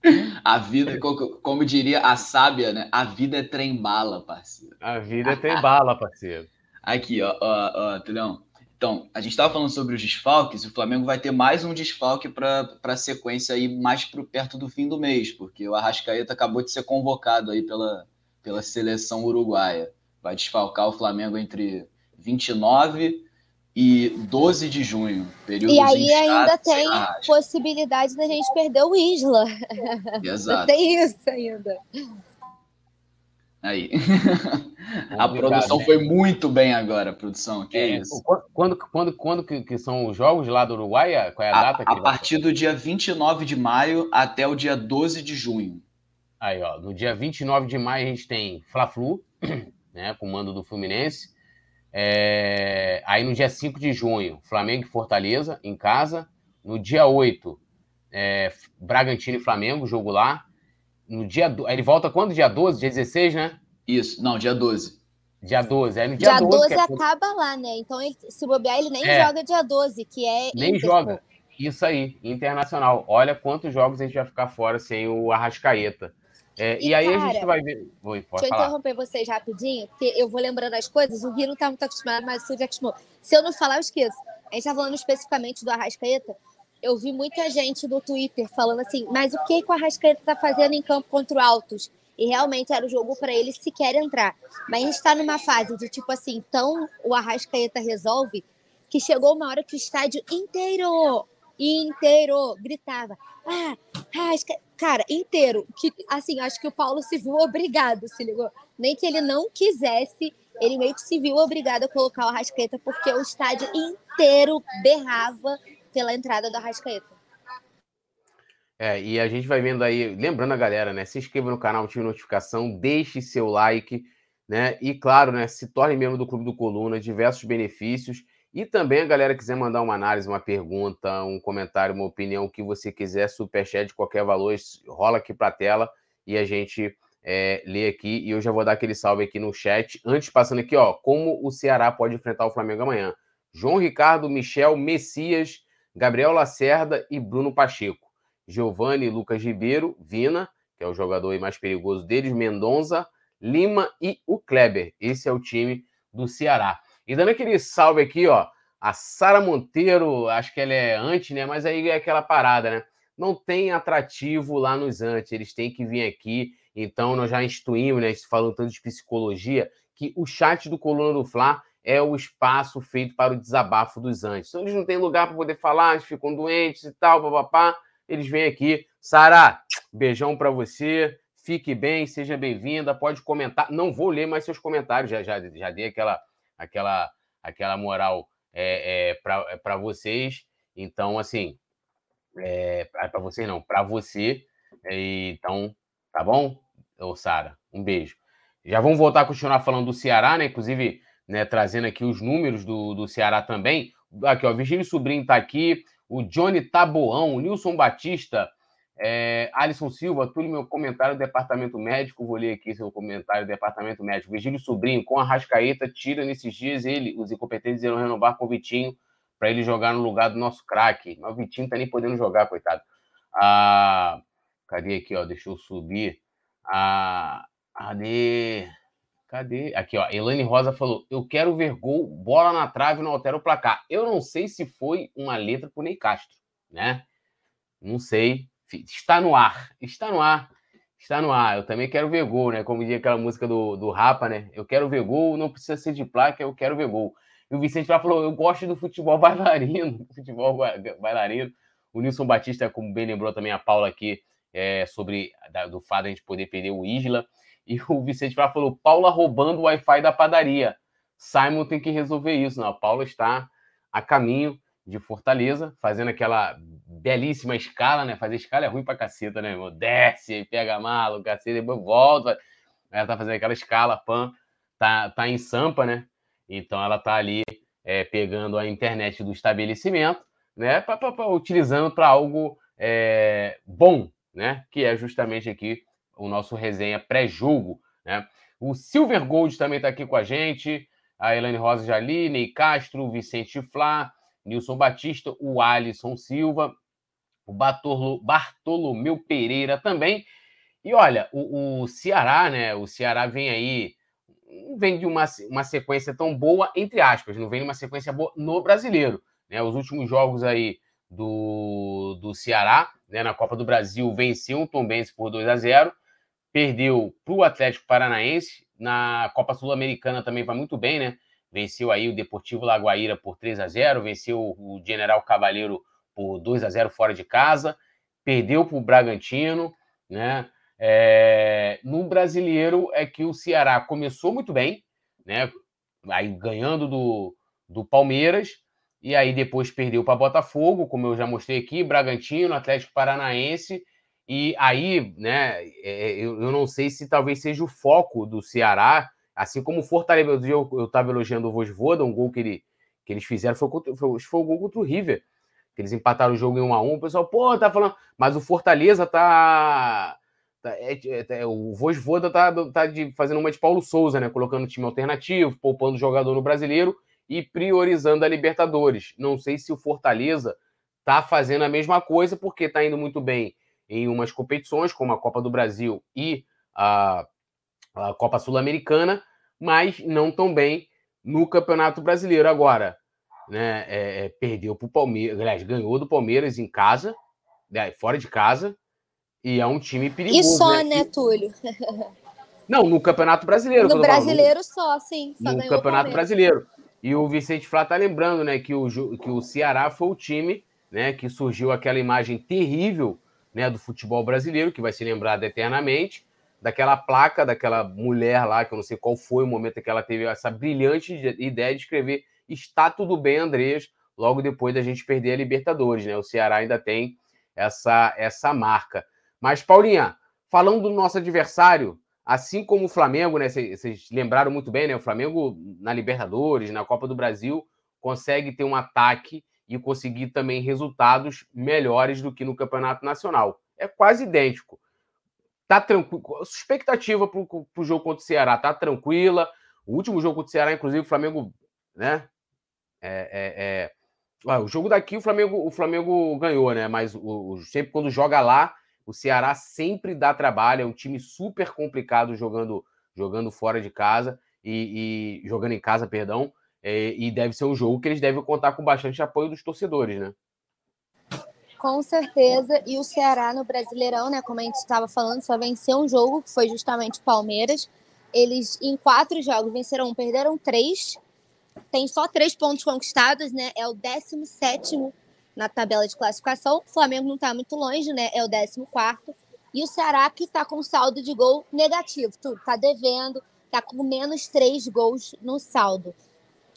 (laughs) a vida, como diria a sábia, né? A vida é trem-bala, parceiro. A vida é trem-bala, parceiro. Aqui, ó, ó, ó, Tulhão. Então, a gente estava falando sobre os desfalques, o Flamengo vai ter mais um desfalque para a sequência aí mais pro, perto do fim do mês, porque o Arrascaeta acabou de ser convocado aí pela, pela seleção uruguaia. Vai desfalcar o Flamengo entre 29 e 12 de junho. e aí ainda tem possibilidade da gente perder o Isla. Exato. (laughs) tem isso ainda. Aí. a produção né? foi muito bem agora, produção. Que é, isso? Quando, quando, quando que, que, são os jogos lá do Uruguai? Qual é a, a data? a partir do dia 29 de maio até o dia 12 de junho. Aí, ó, no dia 29 de maio a gente tem Fla-Flu, (clears throat) né, com o mando do Fluminense. É... Aí no dia 5 de junho, Flamengo e Fortaleza, em casa. No dia 8, é... Bragantino e Flamengo, jogo lá. No dia do... Ele volta quando? Dia 12, dia 16, né? Isso, não, dia 12. Dia 12. Aí no dia, dia 12, 12 é... acaba lá, né? Então, ele, se bobear, ele nem é. joga dia 12, que é. Nem Inter, joga. Isso aí, internacional. Olha quantos jogos a gente vai ficar fora sem o Arrascaeta. É, e, e, aí cara, a gente vai ver. Oi, deixa eu falar. interromper vocês rapidinho, porque eu vou lembrando as coisas. O Gui não está muito acostumado, mas o já acostumou. Se eu não falar, eu esqueço. A gente está falando especificamente do Arrascaeta. Eu vi muita gente no Twitter falando assim, mas o que, o Arrascaeta está fazendo em campo contra o Altos? E realmente era o jogo para ele sequer entrar. Mas a gente está numa fase de tipo assim, então o Arrascaeta resolve que chegou uma hora que o estádio inteiro, inteiro, gritava: Ah, Arrasca... cara, inteiro. Que, assim, acho que o Paulo se viu obrigado, se ligou? Nem que ele não quisesse, ele meio que se viu obrigado a colocar o Arrascaeta, porque o estádio inteiro berrava pela entrada do Arrascaeta. É, e a gente vai vendo aí, lembrando a galera, né? Se inscreva no canal, ative notificação, deixe seu like, né? E claro, né? Se torne membro do Clube do Coluna, diversos benefícios. E também a galera quiser mandar uma análise, uma pergunta, um comentário, uma opinião, que você quiser, superchat de qualquer valor, rola aqui para a tela e a gente é, lê aqui. E eu já vou dar aquele salve aqui no chat. Antes, passando aqui, ó, como o Ceará pode enfrentar o Flamengo amanhã. João Ricardo, Michel, Messias, Gabriel Lacerda e Bruno Pacheco. Giovanni Lucas Ribeiro, Vina, que é o jogador mais perigoso deles, Mendonça, Lima e o Kleber. Esse é o time do Ceará. E dando aquele salve aqui, ó, a Sara Monteiro, acho que ela é antes, né? Mas aí é aquela parada, né? Não tem atrativo lá nos antes, eles têm que vir aqui. Então, nós já instruímos, né? Falando tanto de psicologia, que o chat do Coluna do Fla é o espaço feito para o desabafo dos antes. Então, eles não têm lugar para poder falar, eles ficam doentes e tal, papapá eles vêm aqui. Sara, beijão para você. Fique bem, seja bem-vinda. Pode comentar. Não vou ler mais seus comentários. Já, já, já dei aquela, aquela, aquela moral é, é, para é vocês. Então, assim, é, para vocês não, para você. Então, tá bom? Ô, Sara, um beijo. Já vamos voltar a continuar falando do Ceará, né? Inclusive, né, trazendo aqui os números do, do Ceará também. Aqui, ó, Virgílio Sobrinho está aqui o Johnny Taboão, o Nilson Batista, é, Alisson Silva, tudo meu comentário do departamento médico, vou ler aqui seu comentário do departamento médico. Virgílio Sobrinho, com a Rascaeta, tira nesses dias ele, os incompetentes irão renovar com o Vitinho para ele jogar no lugar do nosso craque. Mas o Vitinho tá nem podendo jogar, coitado. Ah, cadê aqui, ó? Deixa eu subir. Ah, cadê? Cadê? Aqui, ó. Elaine Rosa falou: Eu quero ver gol, bola na trave, não altera o placar. Eu não sei se foi uma letra pro Ney Castro, né? Não sei. Está no ar. Está no ar. Está no ar. Eu também quero ver gol, né? Como dizia aquela música do, do Rapa, né? Eu quero ver gol, não precisa ser de placa, eu quero ver gol. E o Vicente lá falou: Eu gosto do futebol (laughs) bailarino. Futebol bailarino. O Nilson Batista, como bem lembrou também a Paula aqui, é, sobre da, do fato de a gente poder perder o Isla. E o Vicente Flá falou: Paula roubando o Wi-Fi da padaria. Simon tem que resolver isso. Não, a Paula está a caminho de Fortaleza, fazendo aquela belíssima escala, né? Fazer escala é ruim pra caceta, né, irmão? Desce, pega a mala, o cacete, depois volta. Ela tá fazendo aquela escala, pan, tá, tá em Sampa, né? Então ela tá ali é, pegando a internet do estabelecimento, né? Pra, pra, pra utilizando para algo é, bom, né? Que é justamente aqui o nosso resenha pré-jogo. Né? O Silver Gold também está aqui com a gente. A Elaine Rosa Jali, Ney Castro, Vicente Flá, Nilson Batista, o Alisson Silva, o Bartolomeu Pereira também. E olha, o, o, Ceará, né? O Ceará vem aí, não vem de uma, uma sequência tão boa, entre aspas, não vem de uma sequência boa no brasileiro. Né? Os últimos jogos aí do, do Ceará, né, na Copa do Brasil, venceu o Tom Benz por 2 a 0 perdeu para o Atlético Paranaense. Na Copa Sul-Americana também vai muito bem, né? Venceu aí o Deportivo Lagoaíra por 3 a 0 venceu o General Cavaleiro por 2 a 0 fora de casa, perdeu para o Bragantino, né? É... no brasileiro é que o Ceará começou muito bem, né? Aí ganhando do, do Palmeiras, e aí depois perdeu para Botafogo, como eu já mostrei aqui, Bragantino, Atlético Paranaense, e aí, né, é, eu, eu não sei se talvez seja o foco do Ceará, assim como o Fortaleza, eu estava elogiando o Vosvoda, um gol que, ele, que eles fizeram, foi, foi, foi o gol contra o River, que eles empataram o jogo em 1 a 1 o pessoal, pô, tá falando, mas o Fortaleza tá... tá é, é, é, o Vosvoda tá, tá de, fazendo uma de Paulo Souza, né, colocando time alternativo, poupando jogador no Brasileiro e priorizando a Libertadores. Não sei se o Fortaleza tá fazendo a mesma coisa, porque tá indo muito bem em umas competições, como a Copa do Brasil e a, a Copa Sul-Americana, mas não tão bem no Campeonato Brasileiro. Agora, né, é, é perdeu para o Palmeiras, aliás, ganhou do Palmeiras em casa, né, fora de casa, E é um time perigoso. E só, né, né Túlio? Não, no Campeonato Brasileiro. No Brasileiro só, sim. Só no Campeonato Brasileiro. E o Vicente Flá tá lembrando, né, que o, que o Ceará foi o time, né, que surgiu aquela imagem terrível, né, do futebol brasileiro, que vai ser lembrada eternamente, daquela placa daquela mulher lá, que eu não sei qual foi o momento que ela teve essa brilhante ideia de escrever está tudo bem, Andrés, logo depois da gente perder a Libertadores, né? O Ceará ainda tem essa essa marca. Mas Paulinha, falando do nosso adversário, assim como o Flamengo, né? Vocês lembraram muito bem, né? O Flamengo na Libertadores, na Copa do Brasil, consegue ter um ataque e conseguir também resultados melhores do que no Campeonato Nacional. É quase idêntico. Tá tranquilo. Expectativa para o jogo contra o Ceará tá tranquila. O último jogo contra o Ceará, inclusive, o Flamengo, né? É, é, é... o jogo daqui o Flamengo, o Flamengo ganhou, né? Mas o, o, sempre quando joga lá, o Ceará sempre dá trabalho, é um time super complicado jogando, jogando fora de casa e, e jogando em casa, perdão. É, e deve ser um jogo que eles devem contar com bastante apoio dos torcedores, né? Com certeza. E o Ceará no Brasileirão, né? Como a gente estava falando, só venceu um jogo, que foi justamente o Palmeiras. Eles, em quatro jogos, venceram um, perderam três. Tem só três pontos conquistados, né? É o 17 na tabela de classificação. O Flamengo não está muito longe, né? É o 14. E o Ceará que está com saldo de gol negativo. Tudo está devendo, está com menos três gols no saldo.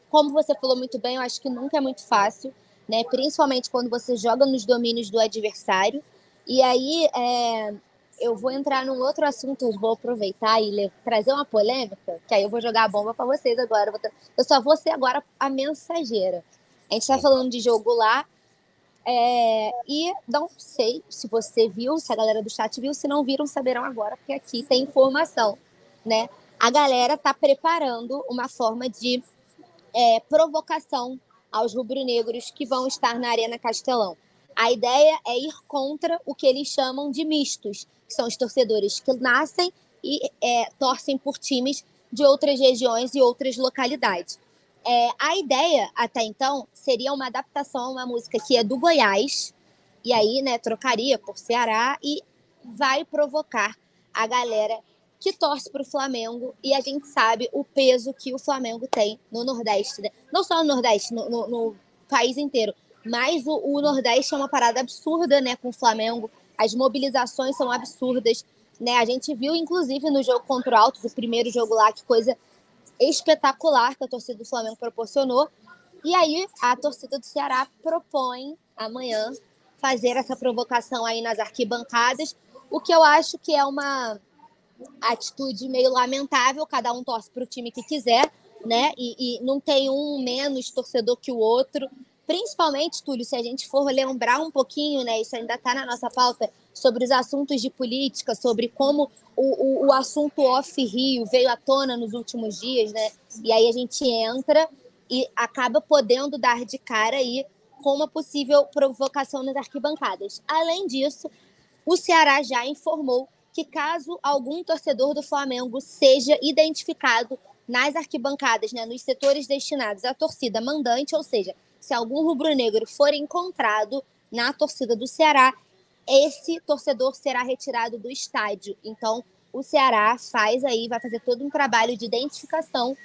Como você falou muito bem, eu acho que nunca é muito fácil, né? Principalmente quando você joga nos domínios do adversário. E aí, é, eu vou entrar num outro assunto, vou aproveitar e trazer uma polêmica, que aí eu vou jogar a bomba para vocês agora. Eu só vou ser agora a mensageira. A gente está falando de jogo lá, é, e não sei se você viu, se a galera do chat viu, se não viram, saberão agora, porque aqui tem informação, né? A galera está preparando uma forma de é, provocação aos rubro-negros que vão estar na Arena Castelão. A ideia é ir contra o que eles chamam de mistos, que são os torcedores que nascem e é, torcem por times de outras regiões e outras localidades. É, a ideia, até então, seria uma adaptação a uma música que é do Goiás, e aí, né, trocaria por Ceará e vai provocar a galera que torce para o Flamengo e a gente sabe o peso que o Flamengo tem no Nordeste, né? não só no Nordeste, no, no, no país inteiro, mas o, o, Nordeste é uma parada absurda, né, com o Flamengo. As mobilizações são absurdas, né? A gente viu, inclusive, no jogo contra o Altos, o primeiro jogo lá, que coisa espetacular que a torcida do Flamengo proporcionou. E aí a torcida do Ceará propõe amanhã fazer essa provocação aí nas arquibancadas, o que eu acho que é uma atitude meio lamentável, cada um torce para o time que quiser, né? E, e, não tem um menos torcedor que o outro. Principalmente, Túlio, se a gente for lembrar um pouquinho, né? Isso ainda está na nossa pauta, sobre os assuntos de política, sobre como o, o, o, assunto off-Rio veio à tona nos últimos dias, né? E aí a gente entra e acaba podendo dar de cara aí com uma possível provocação nas arquibancadas. Além disso, o Ceará já informou que caso algum torcedor do Flamengo seja identificado nas arquibancadas, né, nos setores destinados à torcida mandante, ou seja, se algum rubro-negro for encontrado na torcida do Ceará, esse torcedor será retirado do estádio. Então, o Ceará faz aí, vai fazer todo um trabalho de identificação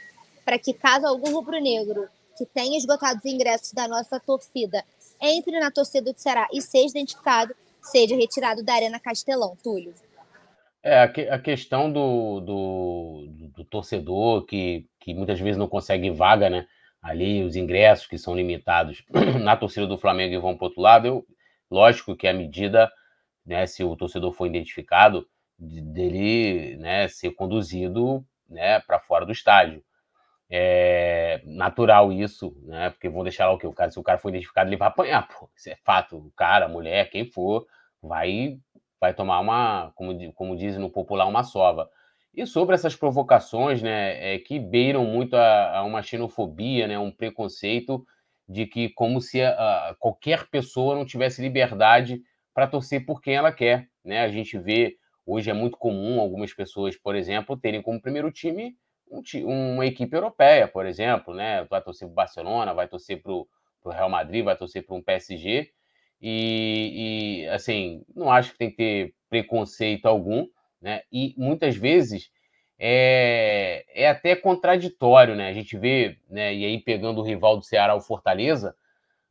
para que, caso algum rubro-negro que tenha esgotado os ingressos da nossa torcida entre na torcida do Ceará e seja identificado, seja retirado da Arena Castelão. Túlio. É, a, que, a questão do, do, do, torcedor que, que muitas vezes não consegue vaga, né? Ali, os ingressos que são limitados (clears throat) na torcida do Flamengo e vão para outro lado, eu, Lógico que a medida, né, se o torcedor for identificado, dele né, ser conduzido né, para fora do estádio. É natural isso, né? Porque vão deixar lá o que? O cara, se o cara for identificado, ele vai apanhar, pô. Isso é fato. O cara, a mulher, quem for, vai vai tomar uma, como, como dizem no popular, uma sova. E sobre essas provocações, né, é, que beiram muito a, a uma xenofobia, né, um preconceito de que como se a, a, qualquer pessoa não tivesse liberdade para torcer por quem ela quer, né? A gente vê hoje é muito comum algumas pessoas, por exemplo, terem como primeiro time um, uma equipe europeia, por exemplo, né? Vai torcer para o Barcelona, vai torcer para o Real Madrid, vai torcer para um PSG, e, e, assim, não acho que tem que ter preconceito algum, né? E muitas vezes é, é até contraditório, né? A gente vê, né? E aí pegando o rival do Ceará, o Fortaleza,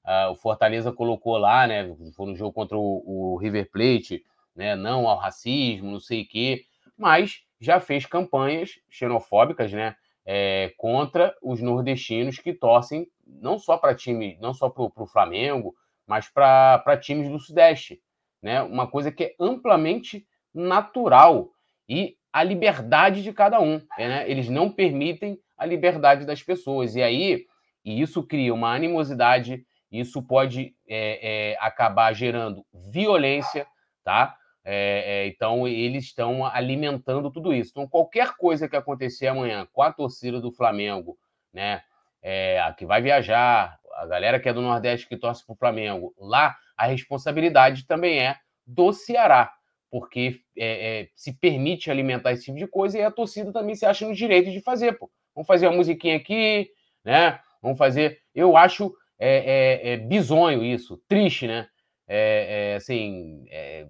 uh, o Fortaleza colocou lá, né? Foi no jogo contra o, o River Plate, né? Não ao racismo, não sei o quê, mas já fez campanhas xenofóbicas, né? É, contra os nordestinos que torcem não só para time, não só para o Flamengo, mas para times do Sudeste, né? Uma coisa que é amplamente natural e a liberdade de cada um, né? Eles não permitem a liberdade das pessoas e aí e isso cria uma animosidade, isso pode é, é, acabar gerando violência, tá? É, é, então, eles estão alimentando tudo isso. Então, qualquer coisa que acontecer amanhã com a torcida do Flamengo, né, é, a que vai viajar, a galera que é do Nordeste que torce para o Flamengo, lá a responsabilidade também é do Ceará, porque é, é, se permite alimentar esse tipo de coisa e a torcida também se acha no direito de fazer. Pô. Vamos fazer uma musiquinha aqui, né? Vamos fazer. Eu acho é, é, é bizonho isso, triste, né? É, é, assim. É,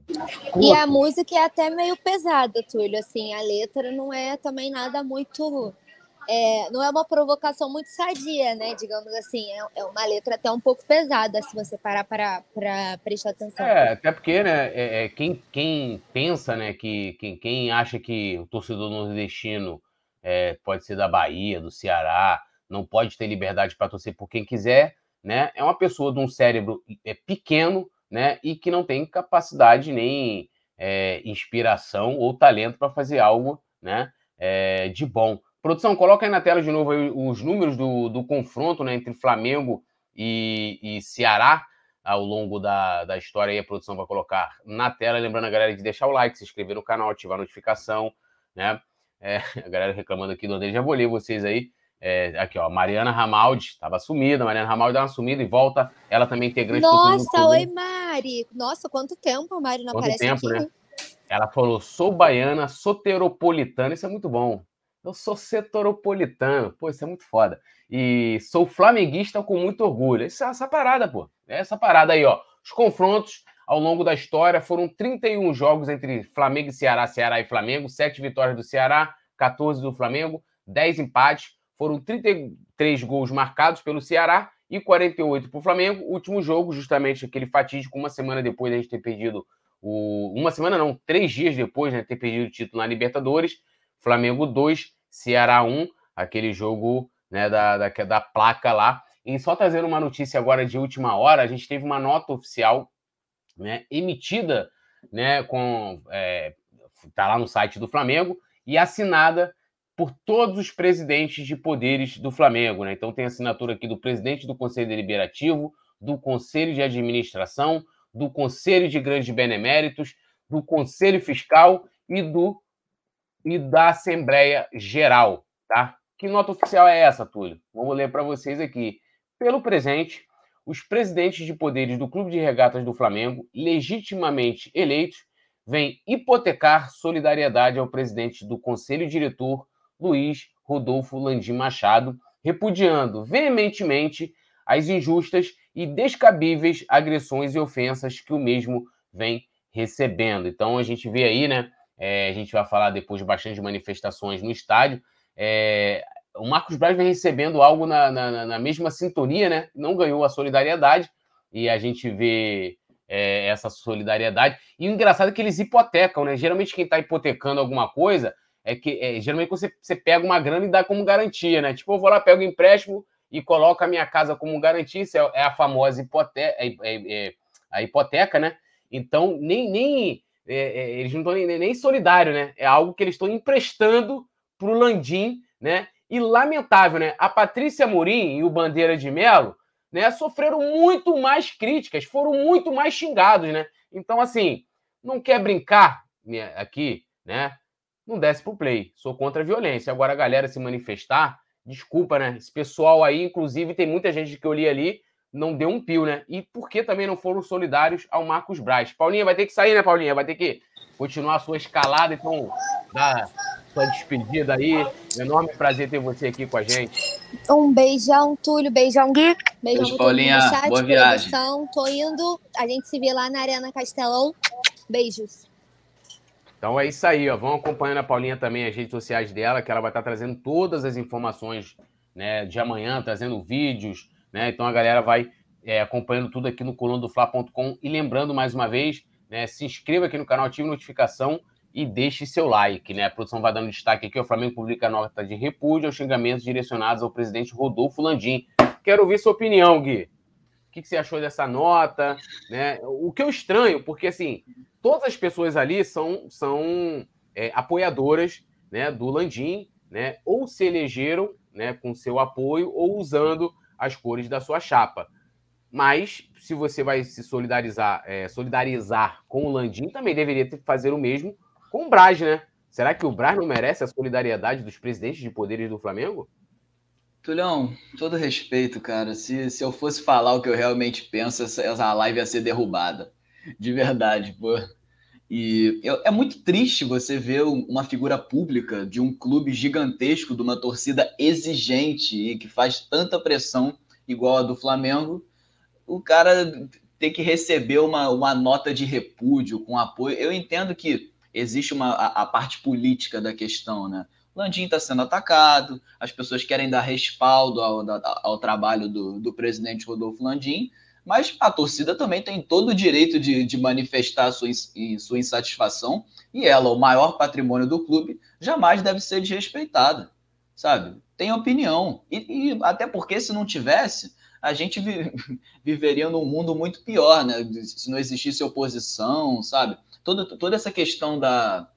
e a música é até meio pesada, Túlio. Assim, a letra não é também nada muito. É, não é uma provocação muito sadia, né? Digamos assim, é, é uma letra até um pouco pesada, se você parar para, prestar atenção. É, até porque, né, é, é, quem, quem pensa, né, que quem, quem acha que o torcedor nordestino é, pode ser da Bahia, do Ceará, não pode ter liberdade para torcer por quem quiser, né? É uma pessoa de um cérebro é, pequeno, né? E que não tem capacidade nem é, inspiração ou talento para fazer algo, né? É, de bom. Produção, coloca aí na tela de novo os números do, do confronto né, entre Flamengo e, e Ceará ao longo da, da história aí, a produção vai colocar na tela. Lembrando a galera de deixar o like, se inscrever no canal, ativar a notificação, né? É, a galera reclamando aqui do André, já vou ler vocês aí. É, aqui, ó, Mariana Ramaldi, estava sumida, Mariana Ramaldi dá uma sumida e volta. Ela também é integrante Nossa, oi, Mari. Nossa, quanto tempo a Mari não quanto aparece tempo, aqui. Né? Ela falou: sou baiana, soteropolitana. Isso é muito bom. Eu sou soteropolitano. Pô, isso é muito foda. E sou flamenguista com muito orgulho. Essa, parada, pô. É essa parada aí, ó. Os confrontos ao longo da história foram 31 jogos entre Flamengo e Ceará, Ceará e Flamengo, 7 vitórias do Ceará, 14 do Flamengo, 10 empates foram 33 gols marcados pelo Ceará e 48 para o Flamengo. Último jogo, justamente aquele fatídico, uma semana depois de a gente ter perdido o. Uma semana não, três dias depois de né, ter perdido o título na Libertadores. Flamengo 2, Ceará 1, aquele jogo né, da, da, da placa lá. E só trazendo uma notícia agora de última hora, a gente teve uma nota oficial né, emitida né, com. É, tá lá no site do Flamengo e assinada por todos os presidentes de poderes do Flamengo. Né? Então tem assinatura aqui do presidente do Conselho Deliberativo, do Conselho de Administração, do Conselho de Grandes Beneméritos, do Conselho Fiscal e do e da Assembleia Geral, tá? Que nota oficial é essa, Túlio? Vamos ler para vocês aqui. Pelo presente, os presidentes de poderes do Clube de Regatas do Flamengo, legitimamente eleitos, vêm hipotecar solidariedade ao presidente do Conselho Diretor Luiz Rodolfo Landim Machado, repudiando veementemente as injustas e descabíveis agressões e ofensas que o mesmo vem recebendo. Então a gente vê aí, né? É, a gente vai falar depois de bastante manifestações no estádio. É, o Marcos Braz vem recebendo algo na, na, na, mesma sintonia, né? Não ganhou a solidariedade e a gente vê é, essa solidariedade. E o engraçado é que eles hipotecam, né? Geralmente quem está hipotecando alguma coisa é que é, geralmente você, você pega uma grana e dá como garantia, né? Tipo, eu vou lá, pego o empréstimo e coloco a minha casa como garantia, isso é, é a famosa hipoteca, é, é, é, a hipoteca, né? Então, nem, nem é, eles não estão nem, nem solidários, né? É algo que eles estão emprestando para o Landim, né? E lamentável, né? A Patrícia Morim e o Bandeira de Melo, né? Sofreram muito mais críticas, foram muito mais xingados, né? Então, assim, não quer brincar né, aqui, né? não desce pro play. Sou contra a violência. Agora a galera se manifestar, desculpa, né? Esse pessoal aí, inclusive, tem muita gente que eu li ali, não deu um pio, né? E por que também não foram solidários ao Marcos Braz? Paulinha vai ter que sair, né, Paulinha? Vai ter que continuar a sua escalada, então dá sua despedida aí. enorme prazer ter você aqui com a gente. Um beijão, Túlio. Beijão, Gui. Beijão, Beijo, Paulinha. Chat, Boa viagem. Tô indo. A gente se vê lá na Arena Castelão. Beijos. Então é isso aí, ó. Vão acompanhando a Paulinha também as redes sociais dela, que ela vai estar trazendo todas as informações né, de amanhã, trazendo vídeos, né? Então a galera vai é, acompanhando tudo aqui no colunadofla.com e lembrando mais uma vez, né, se inscreva aqui no canal, ative notificação e deixe seu like, né? A produção vai dando destaque aqui, o Flamengo publica nota de repúdio aos xingamentos direcionados ao presidente Rodolfo Landim. Quero ouvir sua opinião, Gui. O que, você achou dessa nota? Né? O que eu estranho, porque assim, todas as pessoas ali são, são é, apoiadoras né, do Landim, né? Ou se elegeram né, com seu apoio, ou usando as cores da sua chapa. Mas, se você vai se solidarizar, é, solidarizar com o Landim, também deveria fazer o mesmo com o Braz, né? Será que o Braz não merece a solidariedade dos presidentes de poderes do Flamengo? Tulhão, todo respeito, cara. Se, se eu fosse falar o que eu realmente penso, essa, essa live ia ser derrubada. De verdade, pô. E é muito triste você ver uma figura pública de um clube gigantesco, de uma torcida exigente e que faz tanta pressão igual a do Flamengo, o cara ter que receber uma, uma nota de repúdio com apoio. Eu entendo que existe uma, a, a parte política da questão, né? Landim está sendo atacado, as pessoas querem dar respaldo ao, ao trabalho do, do presidente Rodolfo Landim, mas a torcida também tem todo o direito de, de manifestar sua, sua insatisfação e ela, o maior patrimônio do clube, jamais deve ser desrespeitada, sabe? Tem opinião. E, e até porque, se não tivesse, a gente vi, (laughs) viveria num mundo muito pior, né? Se não existisse oposição, sabe? Toda, toda essa questão da,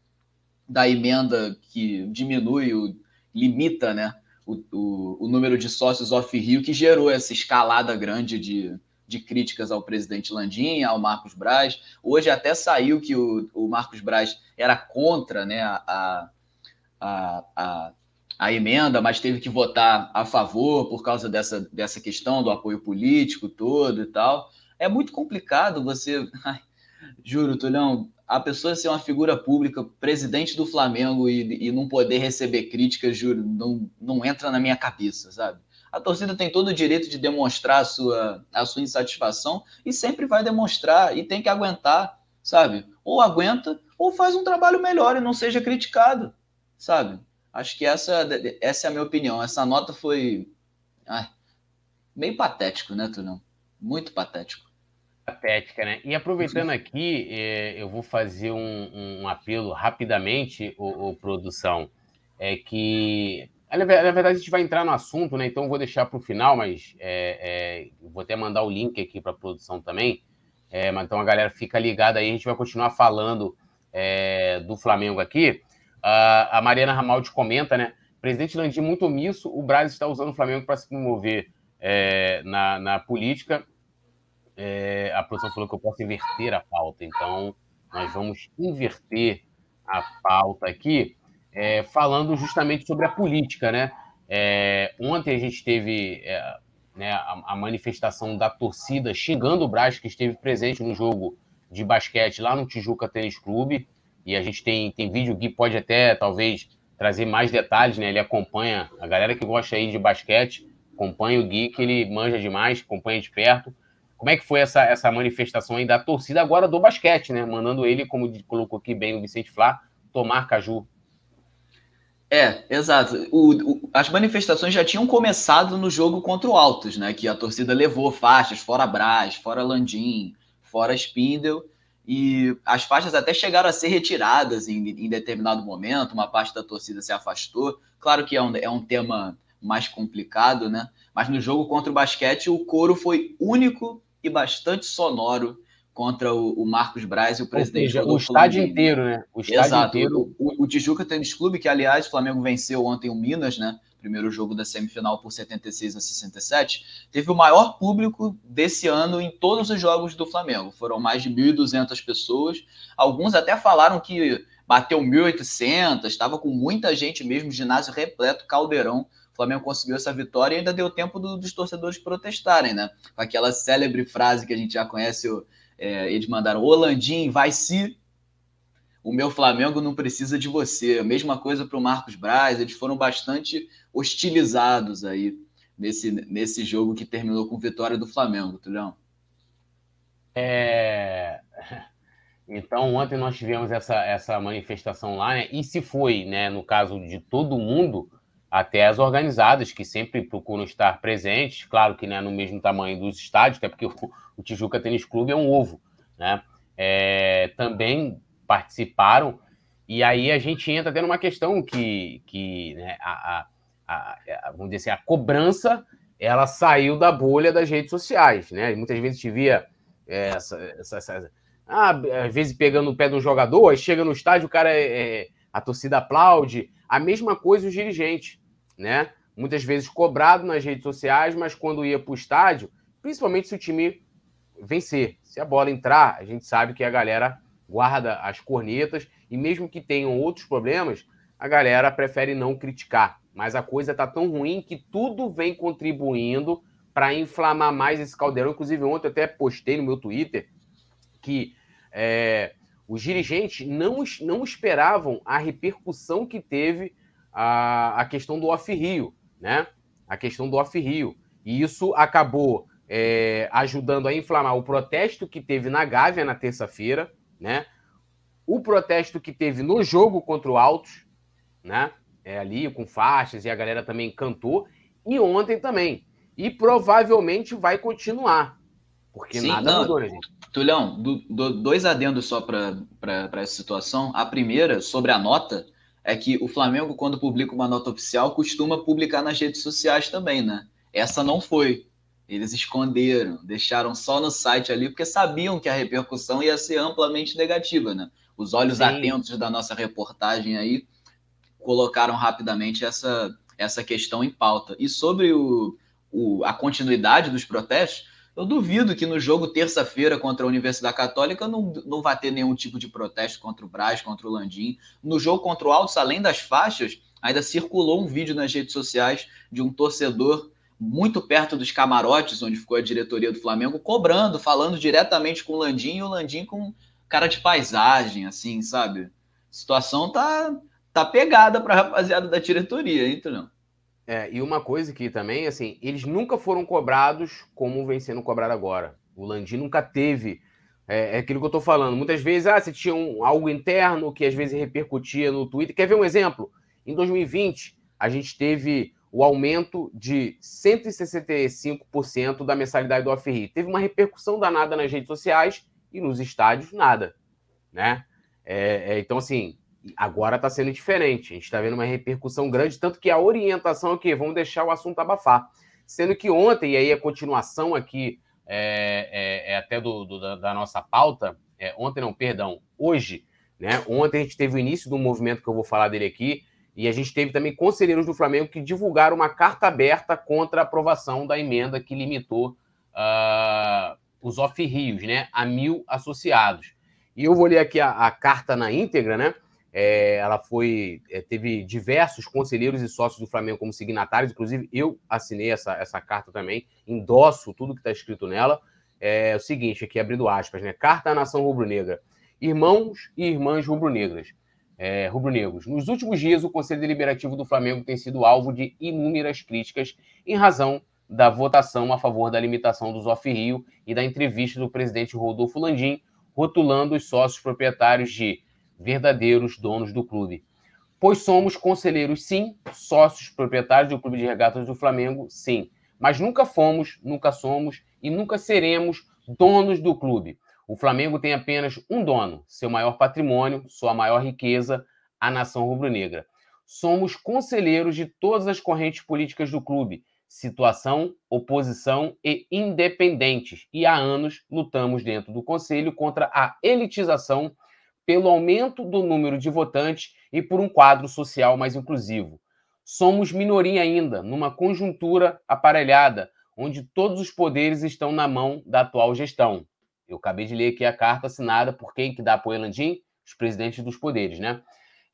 da emenda que diminui, o, limita, né? O, o, o número de sócios off-Rio que gerou essa escalada grande de, de críticas ao presidente Landim, ao Marcos Braz. Hoje até saiu que o, o Marcos Braz era contra né, a, a, a, a, emenda, mas teve que votar a favor por causa dessa, dessa questão do apoio político todo e tal. É muito complicado você. (laughs) Ai, juro, Tulhão, a pessoa ser uma figura pública, presidente do Flamengo e, e não poder receber críticas, juro, não, não entra na minha cabeça, sabe? A torcida tem todo o direito de demonstrar a sua, a sua insatisfação e sempre vai demonstrar e tem que aguentar, sabe? Ou aguenta ou faz um trabalho melhor e não seja criticado, sabe? Acho que essa, essa é a minha opinião. Essa nota foi ai, meio patético, né, Tunão? Muito patético. Patética, né? E aproveitando aqui, é, eu vou fazer um, um apelo rapidamente, o produção, é que na verdade, a gente vai entrar no assunto, né? Então, vou deixar para o final, mas é, é, vou até mandar o link aqui para a produção também. É, mas então a galera fica ligada aí, a gente vai continuar falando é, do Flamengo aqui. a Mariana Ramaldi comenta, né? Presidente Landim muito omisso, o Brasil está usando o Flamengo para se promover é, na, na, política. É, a produção falou que eu posso inverter a pauta, então nós vamos inverter a pauta aqui é, falando justamente sobre a política, né? É, ontem a gente teve é, né, a, a, manifestação da torcida xingando o Braz, que esteve presente no jogo de basquete lá no Tijuca Tênis Clube, e a gente tem, tem vídeo, Gui pode até, talvez, trazer mais detalhes, né? Ele acompanha, a galera que gosta aí de basquete, acompanha o Gui, que ele manja demais, acompanha de perto. Como é que foi essa, essa manifestação aí da torcida agora do basquete, né? Mandando ele, como colocou aqui bem o Vicente Flá, tomar caju é, exato. O, o, as manifestações já tinham começado no jogo contra o Altos, né? Que a torcida levou faixas, fora Brás, fora Landim, fora Spindle, e as faixas até chegaram a ser retiradas em, em determinado momento, uma parte da torcida se afastou. Claro que é um, é um tema mais complicado, né? Mas no jogo contra o basquete, o coro foi único e bastante sonoro contra o, o Marcos Braz e o presidente seja, O estádio inteiro, né? O estádio Exato. inteiro. O, o, Tijuca Tênis Clube, que aliás o Flamengo venceu ontem o Minas, né? Primeiro jogo da semifinal por 76 a 67, teve o maior público desse ano em todos os jogos do Flamengo. Foram mais de 1.200 pessoas. Alguns até falaram que bateu 1.800, estava com muita gente mesmo, ginásio repleto, caldeirão. O Flamengo conseguiu essa vitória e ainda deu tempo do, dos torcedores protestarem, né? Com aquela célebre frase que a gente já conhece, o é, eles mandaram Landim vai se. o meu Flamengo não precisa de você. A mesma coisa para o Marcos Braz, eles foram bastante hostilizados aí nesse, nesse jogo que terminou com vitória do Flamengo, Tulhão. É... (laughs) Então, ontem nós tivemos essa, essa manifestação lá, né? E se foi, né, no caso de todo mundo, até as organizadas, que sempre procuram estar presentes, claro que não é no mesmo tamanho dos estádios, até porque (laughs) o, Tijuca Tênis Clube é um ovo, né? É, também participaram, e aí a gente entra até numa questão que, que né, a, a, a, vamos dizer assim, a cobrança ela saiu da bolha das redes sociais, né? Muitas vezes te via é, essa, essa, essa, ah, às vezes pegando o pé de um jogador, aí chega no estádio, o cara é, é, a torcida aplaude. A mesma coisa os dirigentes, né? Muitas vezes cobrado nas redes sociais, mas quando ia para o estádio, principalmente se o time vencer, se a bola entrar, a gente sabe que a galera guarda as cornetas e mesmo que tenham outros problemas, a galera prefere não criticar. Mas a coisa tá tão ruim que tudo vem contribuindo para inflamar mais esse caldeirão. Inclusive, ontem eu até postei no meu Twitter que é, os dirigentes não, não esperavam a repercussão que teve a, a questão do off-rio, né? A questão do off-rio. E isso acabou é, ajudando a inflamar o protesto que teve na Gávea na terça-feira, né? O protesto que teve no jogo contra o Altos, né? É, ali com faixas e a galera também cantou. E ontem também. E provavelmente vai continuar. Porque Sim, nada não, mudou, né, gente? Tulhão, do, do, dois adendos só para essa situação. A primeira, sobre a nota, é que o Flamengo, quando publica uma nota oficial, costuma publicar nas redes sociais também, né? Essa não foi. Eles esconderam, deixaram só no site ali, porque sabiam que a repercussão ia ser amplamente negativa, né? Os olhos Sim. atentos da nossa reportagem aí colocaram rapidamente essa, essa questão em pauta. E sobre o, o, a continuidade dos protestos, eu duvido que no jogo terça-feira contra a Universidade Católica não, não vai ter nenhum tipo de protesto contra o Braz, contra o Landim. No jogo contra o Altos, além das faixas, ainda circulou um vídeo nas redes sociais de um torcedor muito perto dos camarotes, onde ficou a diretoria do Flamengo, cobrando, falando diretamente com o Landim e o Landim com cara de paisagem, assim, sabe? A situação tá, tá pegada para a rapaziada da diretoria, hein, não? É, e uma coisa que também, assim, eles nunca foram cobrados como vem sendo cobrado agora. O Landim nunca teve. É, é aquilo que eu estou falando. Muitas vezes, ah, você tinha um, algo interno que às vezes repercutia no Twitter. Quer ver um exemplo? Em 2020, a gente teve o aumento de 165% da mensalidade do off Teve uma repercussão danada nas redes sociais e nos estádios, nada. Né? É, é, então, assim, Agora está sendo diferente. A gente está vendo uma repercussão grande, tanto que a orientação é o quê? Vamos deixar o assunto abafar. Sendo que ontem, e aí a continuação aqui é, é, é até do, do, da, da, nossa pauta, é, ontem não, perdão, hoje, né? Ontem a gente teve o início do movimento que eu vou falar dele aqui, e a gente teve também conselheiros do Flamengo que divulgaram uma carta aberta contra a aprovação da emenda que limitou uh, os off-rios, né? A mil associados. E eu vou ler aqui a, a carta na íntegra, né? É, ela foi é, teve diversos conselheiros e sócios do Flamengo como signatários, inclusive eu assinei essa, essa carta também, endosso tudo que está escrito nela. É, o seguinte, aqui abrindo aspas, né? Carta à Nação Rubro-Negra. Irmãos e irmãs rubro-negras, é, rubro-negros. Nos últimos dias, o Conselho Deliberativo do Flamengo tem sido alvo de inúmeras críticas em razão da votação a favor da limitação dos off-rio e da entrevista do presidente Rodolfo Landim, rotulando os sócios proprietários de verdadeiros donos do clube. Pois somos conselheiros, sim, sócios proprietários do Clube de Regatas do Flamengo, sim. Mas nunca fomos, nunca somos e nunca seremos donos do clube. O Flamengo tem apenas um dono, seu maior patrimônio, sua maior riqueza, a nação rubro-negra. Somos conselheiros de todas as correntes políticas do clube, situação, oposição e independentes. E há anos lutamos dentro do conselho contra a elitização pelo aumento do número de votantes e por um quadro social mais inclusivo. Somos minoria ainda, numa conjuntura aparelhada, onde todos os poderes estão na mão da atual gestão. Eu acabei de ler aqui a carta assinada por quem que dá apoio a Landim? Os presidentes dos poderes, né?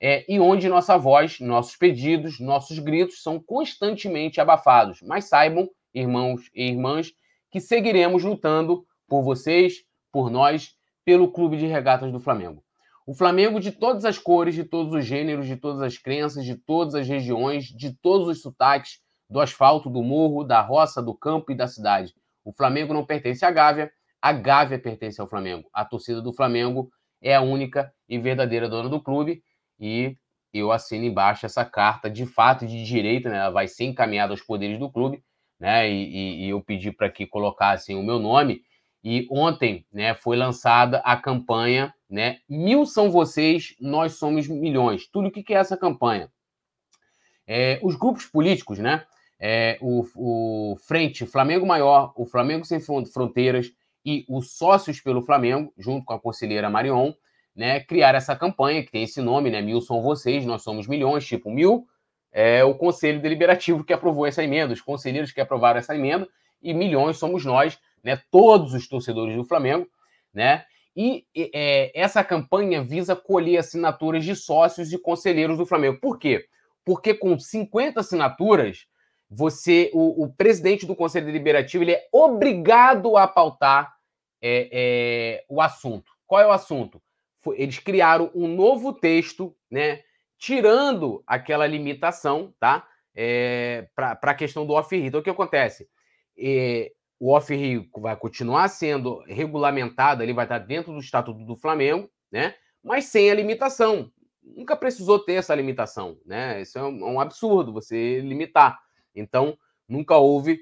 É, e onde nossa voz, nossos pedidos, nossos gritos são constantemente abafados. Mas saibam, irmãos e irmãs, que seguiremos lutando por vocês, por nós, pelo Clube de Regatas do Flamengo. O Flamengo de todas as cores, de todos os gêneros, de todas as crenças, de todas as regiões, de todos os sotaques, do asfalto, do morro, da roça, do campo e da cidade. O Flamengo não pertence à Gávea, a Gávea pertence ao Flamengo. A torcida do Flamengo é a única e verdadeira dona do clube e eu assino embaixo essa carta de fato de direito, né? Ela vai ser encaminhada aos poderes do clube, né? E, e, e eu pedi para que colocassem o meu nome. E ontem, né, foi lançada a campanha, né? Mil são vocês, nós somos milhões. Tudo o que é essa campanha? É, os grupos políticos, né? É, o, o Frente Flamengo Maior, o Flamengo Sem Fronteiras e os Sócios pelo Flamengo, junto com a conselheira Marion, né, criar essa campanha que tem esse nome, né? Mil são vocês, nós somos milhões, tipo mil é o Conselho Deliberativo que aprovou essa emenda, os conselheiros que aprovaram essa emenda, e milhões somos nós, né? Todos os torcedores do Flamengo, né? E é, essa campanha visa colher assinaturas de sócios e conselheiros do Flamengo. Por quê? Porque com 50 assinaturas, você, o, o presidente do Conselho Deliberativo, ele é obrigado a pautar é, é, o assunto. Qual é o assunto? eles criaram um novo texto, né? Tirando aquela limitação, tá? É, para a questão do off-rio. Então, o que acontece? É, o off-rio vai continuar sendo regulamentado, ele vai estar dentro do Estatuto do Flamengo, né? Mas sem a limitação. Nunca precisou ter essa limitação, né? Isso é um, é absurdo, você limitar. Então, nunca houve.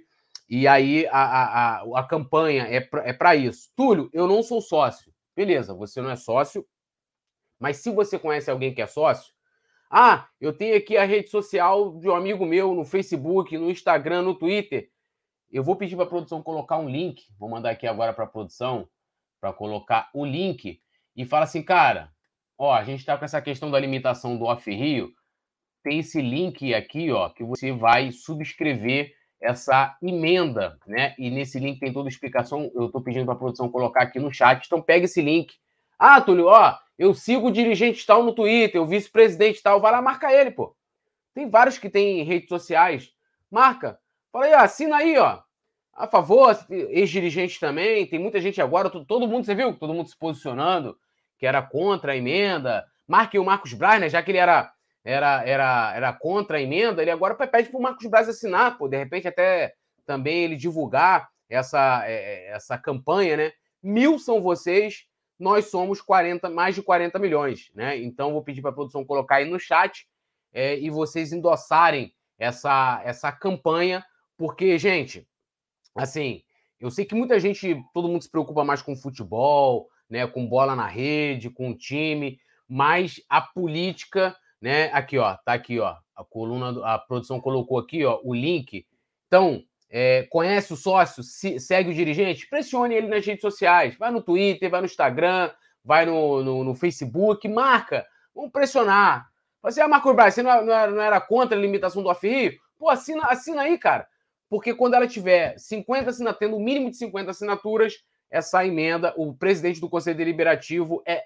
E aí, a, a, a, campanha é para é isso. Túlio, eu não sou sócio. Beleza, você não é sócio, mas se você conhece alguém que é sócio, ah, eu tenho aqui a rede social de um amigo meu no Facebook, no Instagram, no Twitter. Eu vou pedir para a produção colocar um link. Vou mandar aqui agora para a produção para colocar o link e fala assim, cara, ó, a gente está com essa questão da limitação do Off Rio. Tem esse link aqui, ó, que você vai subscrever essa emenda, né? E nesse link tem toda a explicação. Eu estou pedindo para a produção colocar aqui no chat. Então pega esse link. Ah, Túlio, ó, eu sigo o dirigente tal no Twitter, o vice-presidente tal, vai lá, marca ele, pô. Tem vários que têm redes sociais. Marca. Fala aí, ó, assina aí, ó. A favor, ex-dirigente também. Tem muita gente agora, todo mundo, você viu? Todo mundo se posicionando, que era contra a emenda. Marque o Marcos Braz, né? Já que ele era era, era, era contra a emenda, ele agora pede para o Marcos Braz assinar, pô, de repente até também ele divulgar essa, é, é, essa campanha, né? Mil são vocês, nós somos 40, mais de 40 milhões, né? Então vou pedir para a produção colocar aí no chat é, e vocês endossarem essa, essa campanha, porque, gente, assim, eu sei que muita gente, todo mundo se preocupa mais com futebol, né? Com bola na rede, com time, mas a política né? Aqui, ó, tá aqui, ó. A coluna, a produção colocou aqui, ó, o link. Então, é, conhece o sócio, se, segue o dirigente, pressione ele nas redes sociais. Vai no Twitter, vai no Instagram, vai no, no, no Facebook, marca. Vamos pressionar. Você, ah, Marco Braz, você não era, não era, contra a limitação do AFI? Pô, assina, assina aí, cara. Porque quando ela tiver 50 assinaturas, tendo o um mínimo de 50 assinaturas, essa emenda, o presidente do Conselho Deliberativo é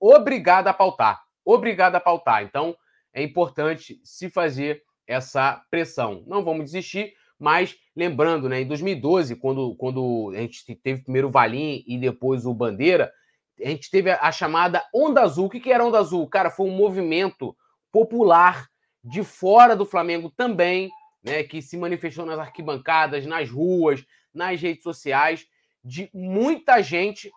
obrigado a pautar obrigado a pautar. Então, é importante se fazer essa pressão. Não vamos desistir, mas lembrando, né, em 2012, quando, quando a gente teve primeiro o Valim e depois o Bandeira, a gente teve a, chamada Onda Azul. O que, que era Onda Azul? Cara, foi um movimento popular de fora do Flamengo também, né, que se manifestou nas arquibancadas, nas ruas, nas redes sociais, de muita gente,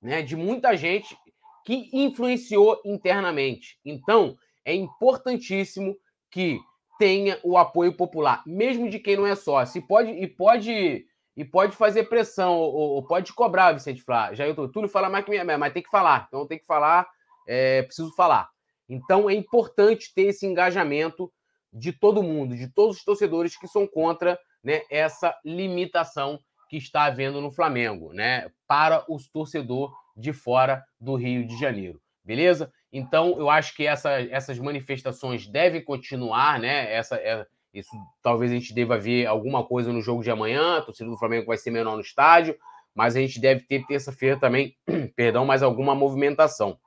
né, de muita gente que influenciou internamente. Então, é importantíssimo que tenha o apoio popular, mesmo de quem não é sócio. E pode, e pode, e pode fazer pressão, ou, ou pode cobrar, Vicente Flá. Já eu tô, Túlio fala mais que minha, mas tem que falar. Então tem que falar, é, preciso falar. Então é importante ter esse engajamento de todo mundo, de todos os torcedores que são contra né, essa limitação que está havendo no Flamengo, né? Para os torcedor de fora do Rio de Janeiro. Beleza? Então, eu acho que essa, essas manifestações devem continuar, né? Essa, é, isso talvez a gente deva ver alguma coisa no jogo de amanhã. A torcida do Flamengo vai ser menor no estádio, mas a gente deve ter terça-feira também, (clears throat) perdão, mais alguma movimentação.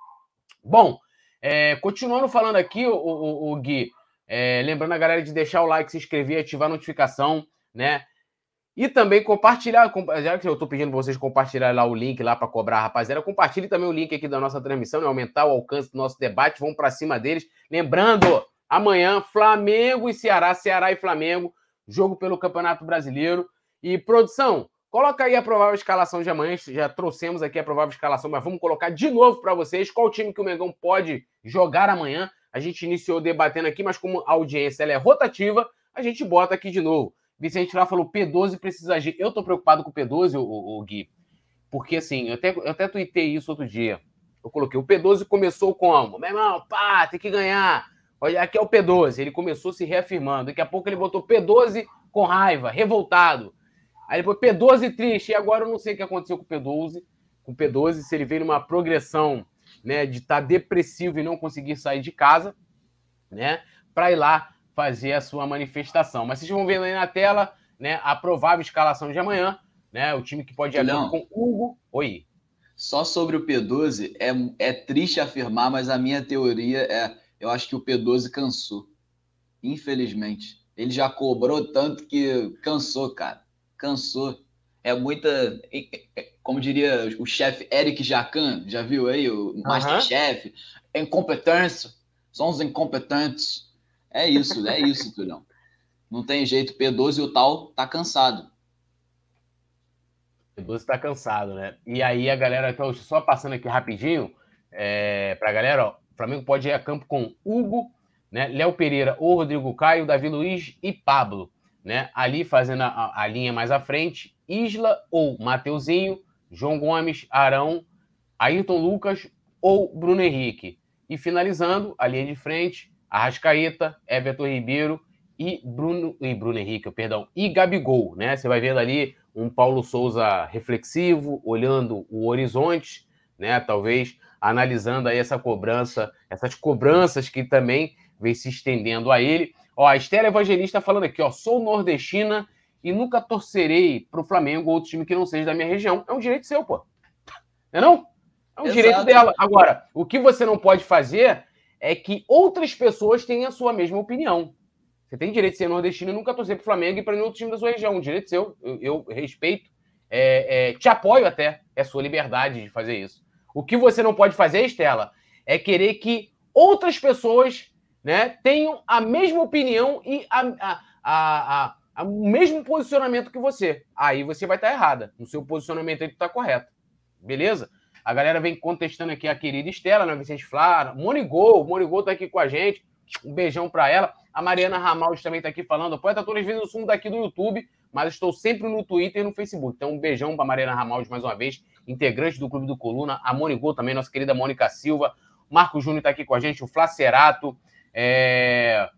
Bom, é, continuando falando aqui, o, o, o Gui, é, lembrando a galera de deixar o like, se inscrever, ativar a notificação, né? E também compartilhar, já que eu estou pedindo vocês compartilhar lá o link lá para cobrar rapaziada, compartilhe também o link aqui da nossa transmissão, né? aumentar o alcance do nosso debate, vamos para cima deles. Lembrando, amanhã, Flamengo e Ceará, Ceará e Flamengo, jogo pelo Campeonato Brasileiro. E produção, coloca aí a provável escalação de amanhã, já trouxemos aqui a provável escalação, mas vamos colocar de novo para vocês qual time que o Mengão pode jogar amanhã. A gente iniciou debatendo aqui, mas como a audiência ela é rotativa, a gente bota aqui de novo. Vicente lá falou: P12 precisa agir. Eu tô preocupado com o P12, o, o, Gui, porque assim, eu até, eu até tuitei isso outro dia. Eu coloquei: o P12 começou como? Meu irmão, pá, tem que ganhar. Olha, aqui é o P12. Ele começou se reafirmando. Daqui a pouco ele botou P12 com raiva, revoltado. Aí depois P12 triste. E agora eu não sei o que aconteceu com o P12. Com o P12, se ele veio numa progressão né, de estar tá depressivo e não conseguir sair de casa, né, para ir lá fazer a sua manifestação. Mas vocês vão ver aí na tela né, a provável escalação de amanhã, né? O time que pode ir com Hugo. Oi. Só sobre o P12, é, é triste afirmar, mas a minha teoria é: eu acho que o P12 cansou. Infelizmente. Ele já cobrou tanto que cansou, cara. Cansou. É muita. Como diria o chefe Eric Jacan, já viu aí? O Masterchef. Uhum. Incompetência. São os incompetentes. É isso, é isso, (laughs) Tulhão. Não tem jeito. P12 e o tal tá cansado. P12 tá cansado, né? E aí a galera, então, só passando aqui rapidinho, é, pra galera, ó, o Flamengo pode ir a campo com Hugo, né? Léo Pereira ou Rodrigo Caio, Davi Luiz e Pablo, né? Ali fazendo a, a linha mais à frente, Isla ou Mateuzinho, João Gomes, Arão, Ayrton Lucas ou Bruno Henrique. E finalizando, a linha de frente, Arrascaeta, Everton Ribeiro e Bruno, e Bruno Henrique, perdão, e Gabigol, né? Você vai vendo ali um Paulo Souza reflexivo, olhando o horizonte, né? Talvez analisando aí essa cobrança, essas cobranças que também vem se estendendo a ele. Ó, a Estela Evangelista falando aqui, ó, sou nordestina e nunca torcerei para o Flamengo ou outro time que não seja da minha região. É um direito seu, pô. Não é não? É um Exato. direito dela. Agora, o que você não pode fazer é que outras pessoas têm a sua mesma opinião. Você tem direito de ser nordestino e nunca torcer para o Flamengo e para nenhum outro time da sua região. Um direito seu, eu, eu respeito, é, é, te apoio até, é sua liberdade de fazer isso. O que você não pode fazer, Estela, é querer que outras pessoas né, tenham a mesma opinião e a, a, a, a, o mesmo posicionamento que você. Aí você vai estar errada. No seu posicionamento ele está correto. Beleza? A galera vem contestando aqui a querida Estela, né? Vicente Flávio, Monigol, Monigol tá aqui com a gente. Um beijão para ela. A Mariana Ramaldi também tá aqui falando. Poeta, todas as vezes eu sumo daqui do YouTube, mas estou sempre no Twitter e no Facebook. Então, um beijão para Mariana Ramaldi mais uma vez, integrante do Clube do Coluna. A Monigol também, nossa querida Mônica Silva. Marco Júnior tá aqui com a gente, o Flacerato. É...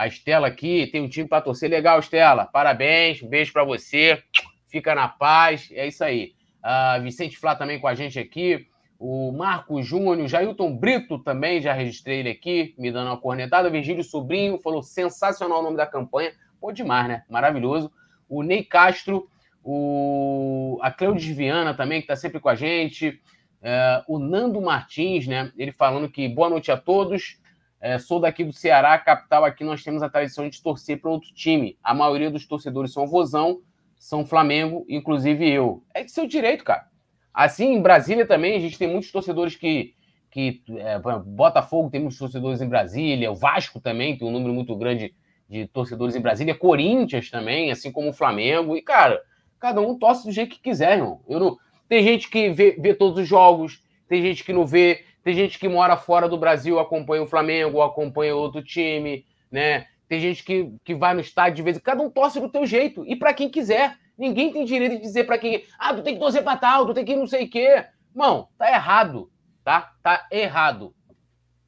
A Estela aqui tem um time para torcer. Legal, Estela. Parabéns. Um beijo para você. Fica na paz. É isso aí. Uh, Vicente Flá também com a gente aqui. O Marco Júnior, Jailton Brito também, já registrei ele aqui, me dando uma cornetada. Virgílio Sobrinho falou sensacional o nome da campanha. Pô, demais, né? Maravilhoso. O Ney Castro, o... a Cleudes Viana também, que está sempre com a gente. Uh, o Nando Martins, né? Ele falando que boa noite a todos. É, sou daqui do Ceará, capital. Aqui nós temos a tradição de torcer para outro time. A maioria dos torcedores são Vozão, são Flamengo, inclusive eu. É de seu direito, cara. Assim, em Brasília também, a gente tem muitos torcedores que. que é, Botafogo tem muitos torcedores em Brasília, o Vasco também tem um número muito grande de torcedores em Brasília, Corinthians também, assim como o Flamengo. E, cara, cada um torce do jeito que quiser, irmão. Eu não... Tem gente que vê, vê todos os jogos, tem gente que não vê, tem gente que mora fora do Brasil, acompanha o Flamengo, acompanha outro time, né? Tem gente que, que vai no estádio de vez em Cada um torce do teu jeito. E para quem quiser. Ninguém tem direito de dizer para quem. Ah, tu tem que torcer para tal, tu tem que não sei o quê. Irmão, tá errado. Tá? Tá errado.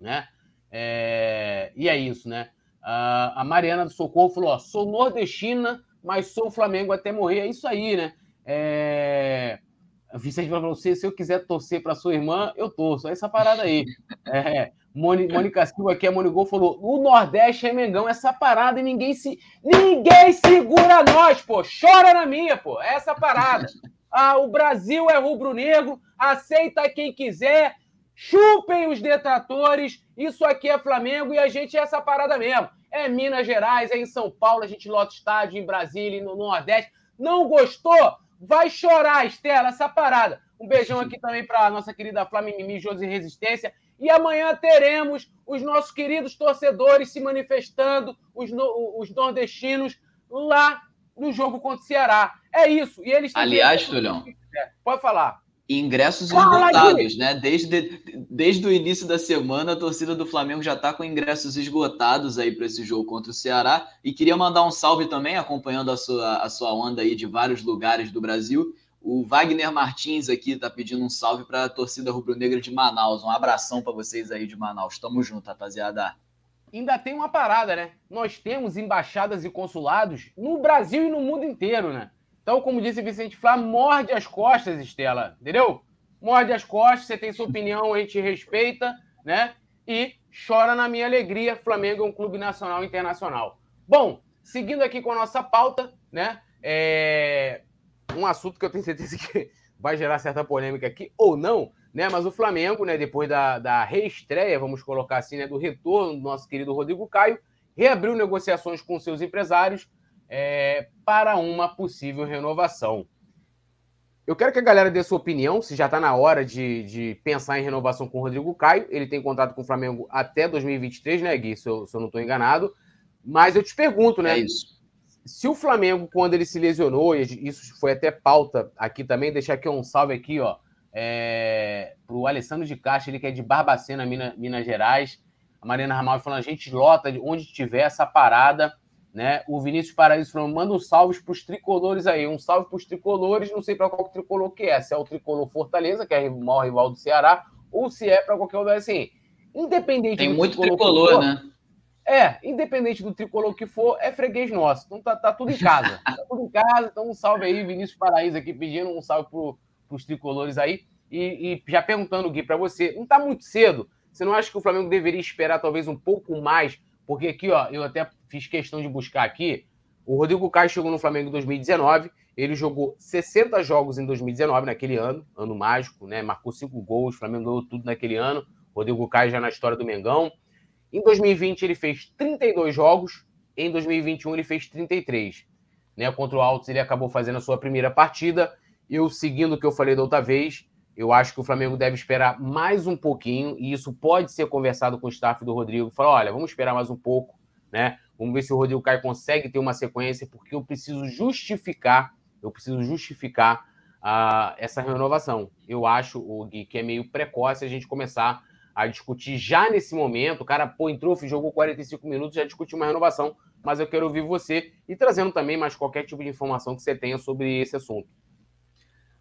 Né? É... E é isso, né? a Mariana do Socorro falou: ó, sou nordestina, mas sou Flamengo até morrer. É isso aí, né? É... Vicente falou: você, se eu quiser torcer para sua irmã, eu torço. É essa parada aí. É, Mônica Silva aqui, a Monigol falou: o Nordeste é Mengão, essa parada e ninguém se. Ninguém segura nós, pô! Chora na minha, pô! É essa parada. Ah, o Brasil é rubro-negro, aceita quem quiser, chupem os detratores, isso aqui é Flamengo e a gente é essa parada mesmo. É Minas Gerais, é em São Paulo, a gente lota estádio, em Brasília, no Nordeste. Não gostou? Vai chorar, Estela, essa parada. Um beijão aqui também para nossa querida Flamimimi Josi Resistência. E amanhã teremos os nossos queridos torcedores se manifestando, os, no, os nordestinos, lá no jogo contra o Ceará. É isso. E eles Aliás, Tulhão. Pode falar. Ingressos esgotados, né? Desde, desde o início da semana, a torcida do Flamengo já está com ingressos esgotados aí para esse jogo contra o Ceará. E queria mandar um salve também, acompanhando a sua, a sua onda aí de vários lugares do Brasil. O Wagner Martins aqui está pedindo um salve para a torcida rubro-negra de Manaus. Um abração para vocês aí de Manaus. Tamo junto, rapaziada. Ainda tem uma parada, né? Nós temos embaixadas e consulados no Brasil e no mundo inteiro, né? Então, como disse Vicente Flá, morde as costas, Estela, entendeu? Morde as costas, você tem sua opinião, a gente respeita, né? E chora na minha alegria, Flamengo é um clube nacional e internacional. Bom, seguindo aqui com a nossa pauta, né? É... Um assunto que eu tenho certeza que vai gerar certa polêmica aqui, ou não, né? Mas o Flamengo, né, depois da, da reestreia, vamos colocar assim, né, do retorno do nosso querido Rodrigo Caio, reabriu negociações com seus empresários é, para uma possível renovação. Eu quero que a galera dê sua opinião, se já está na hora de, de, pensar em renovação com o Rodrigo Caio. Ele tem contrato com o Flamengo até 2023, né, Gui? Se eu, se eu não estou enganado. Mas eu te pergunto, né? É. Se o Flamengo, quando ele se lesionou, e isso foi até pauta aqui também, deixar aqui um salve aqui, ó, é, para o Alessandro de Caixa, ele que é de Barbacena, Minas, Minas Gerais. A Marina Ramal falando, a gente lota de onde tiver essa parada né? O Vinícius Paraíso falou: manda um salve para os tricolores aí. Um salve para os tricolores, não sei para qual tricolor que é. Se é o tricolor Fortaleza, que é o maior rival do Ceará, ou se é para qualquer outro. Assim, independente Tem muito tricolor, for, né? É, independente do tricolor que for, é freguês nosso. Então tá, tá tudo em casa. (laughs) tá tudo em casa. Então um salve aí, Vinícius Paraíso aqui pedindo um salve para os tricolores aí. E, e já perguntando, Gui, para você, não tá muito cedo? Você não acha que o Flamengo deveria esperar talvez um pouco mais porque aqui, ó, eu até fiz questão de buscar aqui. O Rodrigo Caio chegou no Flamengo em 2019. Ele jogou 60 jogos em 2019, naquele ano, ano mágico, né? Marcou cinco gols, o Flamengo ganhou tudo naquele ano. Rodrigo Caio já na história do Mengão. Em 2020 ele fez 32 jogos, em 2021 ele fez 33. Né? Contra o Altos ele acabou fazendo a sua primeira partida. Eu, seguindo o que eu falei da outra vez, eu acho que o Flamengo deve esperar mais um pouquinho, e isso pode ser conversado com o staff do Rodrigo. Falar: olha, vamos esperar mais um pouco, né? Vamos ver se o Rodrigo Caio consegue ter uma sequência, porque eu preciso justificar, eu preciso justificar uh, essa renovação. Eu acho, o Gui, que é meio precoce a gente começar a discutir já nesse momento. O cara, pô, entrou, jogou 45 minutos, já discutiu uma renovação, mas eu quero ouvir você e trazendo também mais qualquer tipo de informação que você tenha sobre esse assunto.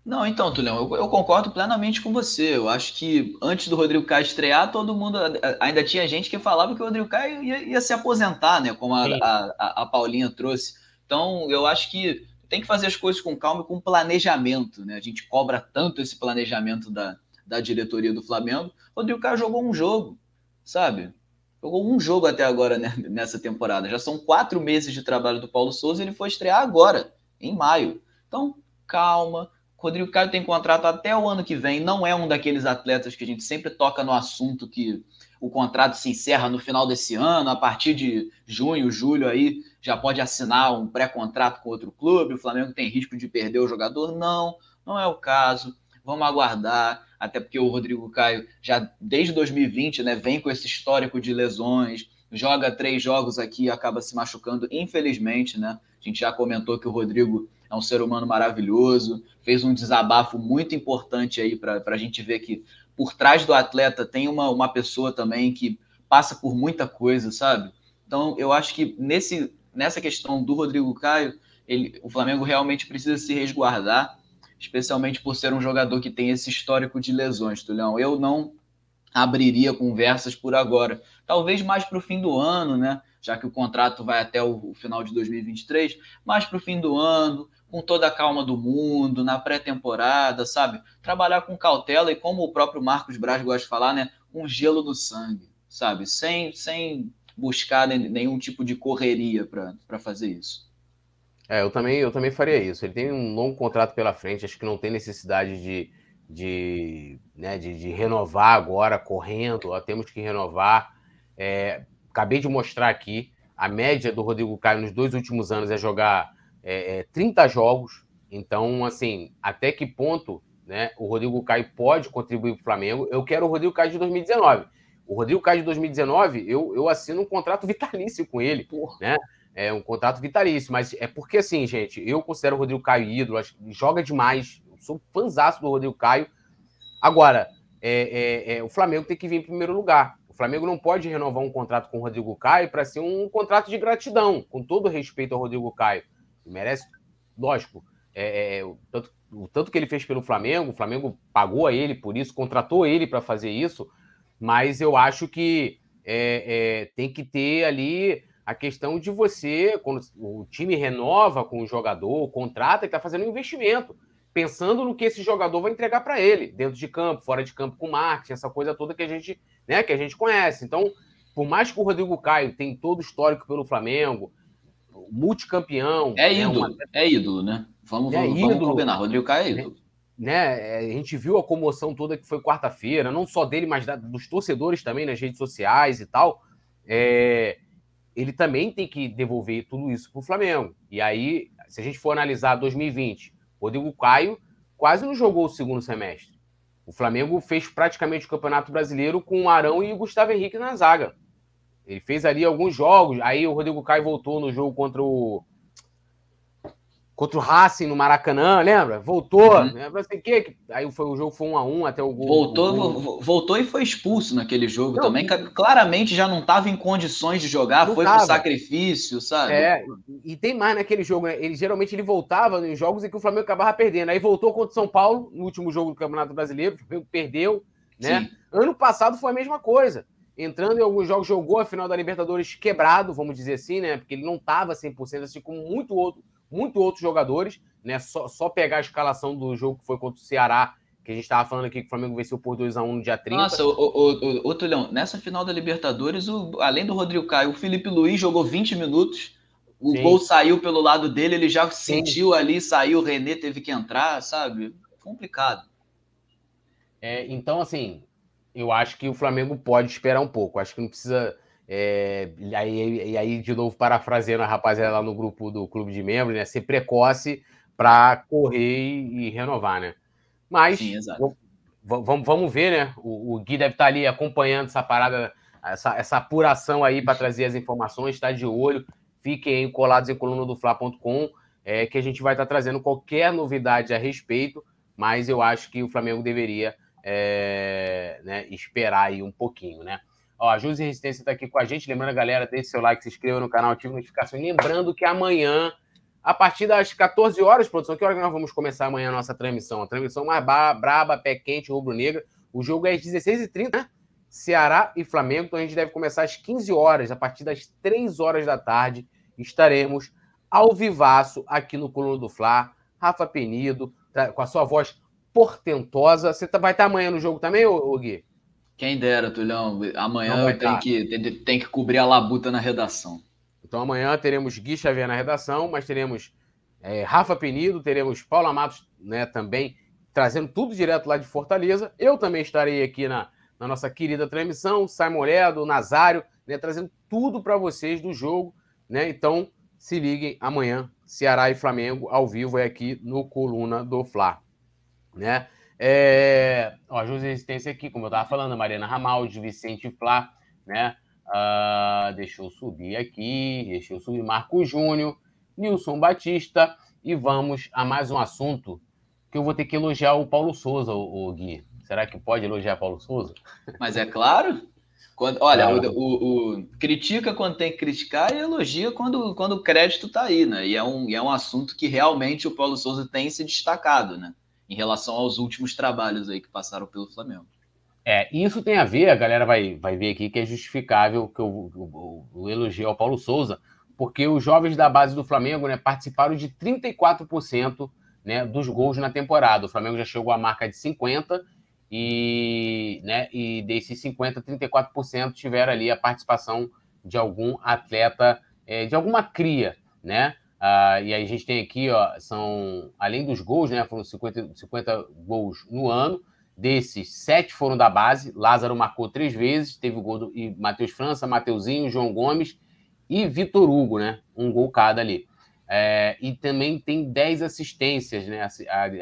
Não, então, Tulião, eu, eu, concordo plenamente com você. Eu acho que antes do Rodrigo Caio estrear, todo mundo ainda tinha gente que falava que o Rodrigo Caio ia, ia se aposentar, né? Como a, a, a, Paulinha trouxe. Então, eu acho que tem que fazer as coisas com calma e com planejamento, né? A gente cobra tanto esse planejamento da, da diretoria do Flamengo. O Rodrigo Caio jogou um jogo, sabe? Jogou um jogo até agora né, (laughs) nessa temporada. Já são quatro meses de trabalho do Paulo Souza e ele foi estrear agora, em maio. Então, calma Rodrigo Caio tem contrato até o ano que vem, não é um daqueles atletas que a gente sempre toca no assunto que o contrato se encerra no final desse ano, a partir de junho, julho aí já pode assinar um pré-contrato com outro clube, o Flamengo tem risco de perder o jogador. Não, não é o caso. Vamos aguardar, até porque o Rodrigo Caio já desde 2020, né, vem com esse histórico de lesões, joga três jogos aqui e acaba se machucando, infelizmente, né? A gente já comentou que o Rodrigo é um ser humano maravilhoso, fez um desabafo muito importante aí para a gente ver que por trás do atleta tem uma, uma pessoa também que passa por muita coisa, sabe? Então, eu acho que nesse, nessa questão do Rodrigo Caio, ele, o Flamengo realmente precisa se resguardar, especialmente por ser um jogador que tem esse histórico de lesões, Tulhão. Eu não abriria conversas por agora. Talvez mais para o fim do ano, né? Já que o contrato vai até o, final de 2023, mais para o fim do ano, com toda a calma do mundo, na pré-temporada, sabe? Trabalhar com cautela e, como o próprio Marcos Braz gosta de falar, né? Um gelo no sangue, sabe? Sem, sem buscar nenhum tipo de correria para fazer isso. É, eu também, eu também faria isso. Ele tem um longo contrato pela frente, acho que não tem necessidade de, de, né, de, de renovar agora, correndo, ó, temos que renovar. É, acabei de mostrar aqui, a média do Rodrigo Caio nos dois últimos anos é jogar é, é, 30 jogos. Então, assim, até que ponto né, o Rodrigo Caio pode contribuir para o Flamengo? Eu quero o Rodrigo Caio de 2019. O Rodrigo Caio de 2019, eu, eu assino um contrato vitalício com ele, né? É um contrato vitalício, mas é porque assim, gente, eu considero o Rodrigo Caio ídolo, acho, joga demais, sou fãzaço do Rodrigo Caio. Agora, é, é, é, o Flamengo tem que vir em primeiro lugar. O Flamengo não pode renovar um contrato com o Rodrigo Caio para ser um contrato de gratidão, com todo respeito ao Rodrigo Caio. Merece, lógico, é, é, o, tanto, o tanto que ele fez pelo Flamengo, o Flamengo pagou a ele por isso, contratou ele para fazer isso, mas eu acho que é, tem que ter ali a questão de você, quando o time renova com o jogador, contrata, ele está fazendo um investimento, pensando no que esse jogador vai entregar para ele, dentro de campo, fora de campo, com marketing, essa coisa toda que a gente, né, que a gente conhece. Então, por mais que o Rodrigo Caio tem todo o histórico pelo Flamengo, multicampeão. É né, ídolo, né, uma... é ídolo, né? Vamos, é vamos, ídolo, vamos combinar. Rodrigo Caio é ídolo. Né, a gente viu a comoção toda que foi quarta-feira, não só dele, mas da, dos torcedores também nas redes sociais e tal. É, ele também tem que devolver tudo isso para o Flamengo. E aí, se a gente for analisar 2020, Rodrigo Caio quase não jogou o segundo semestre. O Flamengo fez praticamente o Campeonato Brasileiro com o Arão e o Gustavo Henrique na zaga. Ele fez ali alguns jogos, aí o Rodrigo Caio voltou no jogo contra o contra o Racing no Maracanã, lembra? Voltou, uhum. né? Assim, que, aí foi, o jogo foi um a um até o gol. Voltou, gol. voltou e foi expulso naquele jogo não, também. Claramente já não estava em condições de jogar, foi tava. pro sacrifício, sabe? É, e tem mais naquele jogo, né? Ele geralmente ele voltava em jogos em que o Flamengo acabava perdendo. Aí voltou contra o São Paulo no último jogo do Campeonato Brasileiro, o perdeu, né? Sim. Ano passado foi a mesma coisa. Entrando em alguns jogos, jogou a final da Libertadores quebrado, vamos dizer assim, né? Porque ele não estava 100%, assim como muito outro muito outros jogadores, né? Só, só pegar a escalação do jogo que foi contra o Ceará, que a gente estava falando aqui que o Flamengo venceu por 2x1 no dia 30. Nossa, o, o, o, o Tulhão, nessa final da Libertadores, o, além do Rodrigo Caio, o Felipe Luiz jogou 20 minutos. O Sim. gol saiu pelo lado dele, ele já Sim. sentiu ali, saiu, o René teve que entrar, sabe? Complicado. É, então, assim, eu acho que o Flamengo pode esperar um pouco. Acho que não precisa é, e, aí, e aí, de novo, parafraseando a rapaziada lá no grupo do clube de membros, né? Ser precoce para correr e, e, renovar, né? Mas Sim, vamos, vamos ver, né? O, o, Gui deve estar tá ali acompanhando essa parada, essa, essa apuração aí para trazer as informações, está de olho. Fiquem aí colados em coluna do Fla.com, é, que a gente vai estar tá trazendo qualquer novidade a respeito, mas eu acho que o Flamengo deveria é, né, esperar aí um pouquinho, né? Ó, a Júlia Resistência está aqui com a gente. Lembrando a galera, deixe seu like, se inscreva no canal, ative notificações. Lembrando que amanhã, a partir das 14 horas, produção, que hora que nós vamos começar amanhã a nossa transmissão? A transmissão mais braba, pé quente, rubro-negra. O jogo é às 16h30, né? Ceará e Flamengo. Então a gente deve começar às 15 horas. A partir das 3 horas da tarde, estaremos ao vivaço aqui no Coluna do Fla. Rafa Penido, com a sua voz portentosa. Você tá, vai estar amanhã no jogo também, ô, Gui? Quem dera, Tulhão. Amanhã tem que, tem, tem, que cobrir a labuta na redação. Então amanhã teremos Gui Xavier na redação, mas teremos é, Rafa Penido, teremos Paula Matos né, também, trazendo tudo direto lá de Fortaleza. Eu também estarei aqui na, na nossa querida transmissão, Simon Ledo, Nazário, né, trazendo tudo para vocês do jogo. Né? Então se liguem amanhã, Ceará e Flamengo, ao vivo, é aqui no Coluna do Fla. Né? É, ó, ajuda resistência aqui, como eu estava falando, Mariana Ramaldi, Vicente Flá, né? Uh, deixa eu subir aqui, deixa eu subir Marco Júnior, Nilson Batista, e vamos a mais um assunto que eu vou ter que elogiar o Paulo Souza, o, o Gui. Será que pode elogiar Paulo Souza? Mas é claro. Quando, olha, o, o, o, critica quando tem que criticar e elogia quando, quando o crédito está aí, né? E é um, é um assunto que realmente o Paulo Souza tem se destacado, né? Em relação aos últimos trabalhos aí que passaram pelo Flamengo. É, isso tem a ver, a galera vai, vai ver aqui que é justificável que o, o, elogio ao Paulo Souza, porque os jovens da base do Flamengo né, participaram de 34% né, dos gols na temporada. O Flamengo já chegou à marca de 50% e, né, e desses 50%, 34% tiveram ali a participação de algum atleta, é, de alguma cria, né? Uh, e aí a gente tem aqui, ó, são, além dos gols, né, foram 50, 50 gols no ano, desses, sete foram da base, Lázaro marcou três vezes, teve o gol do e Matheus França, Mateuzinho, João Gomes e Vitor Hugo, né, um gol cada ali. É, e também tem 10 assistências, né?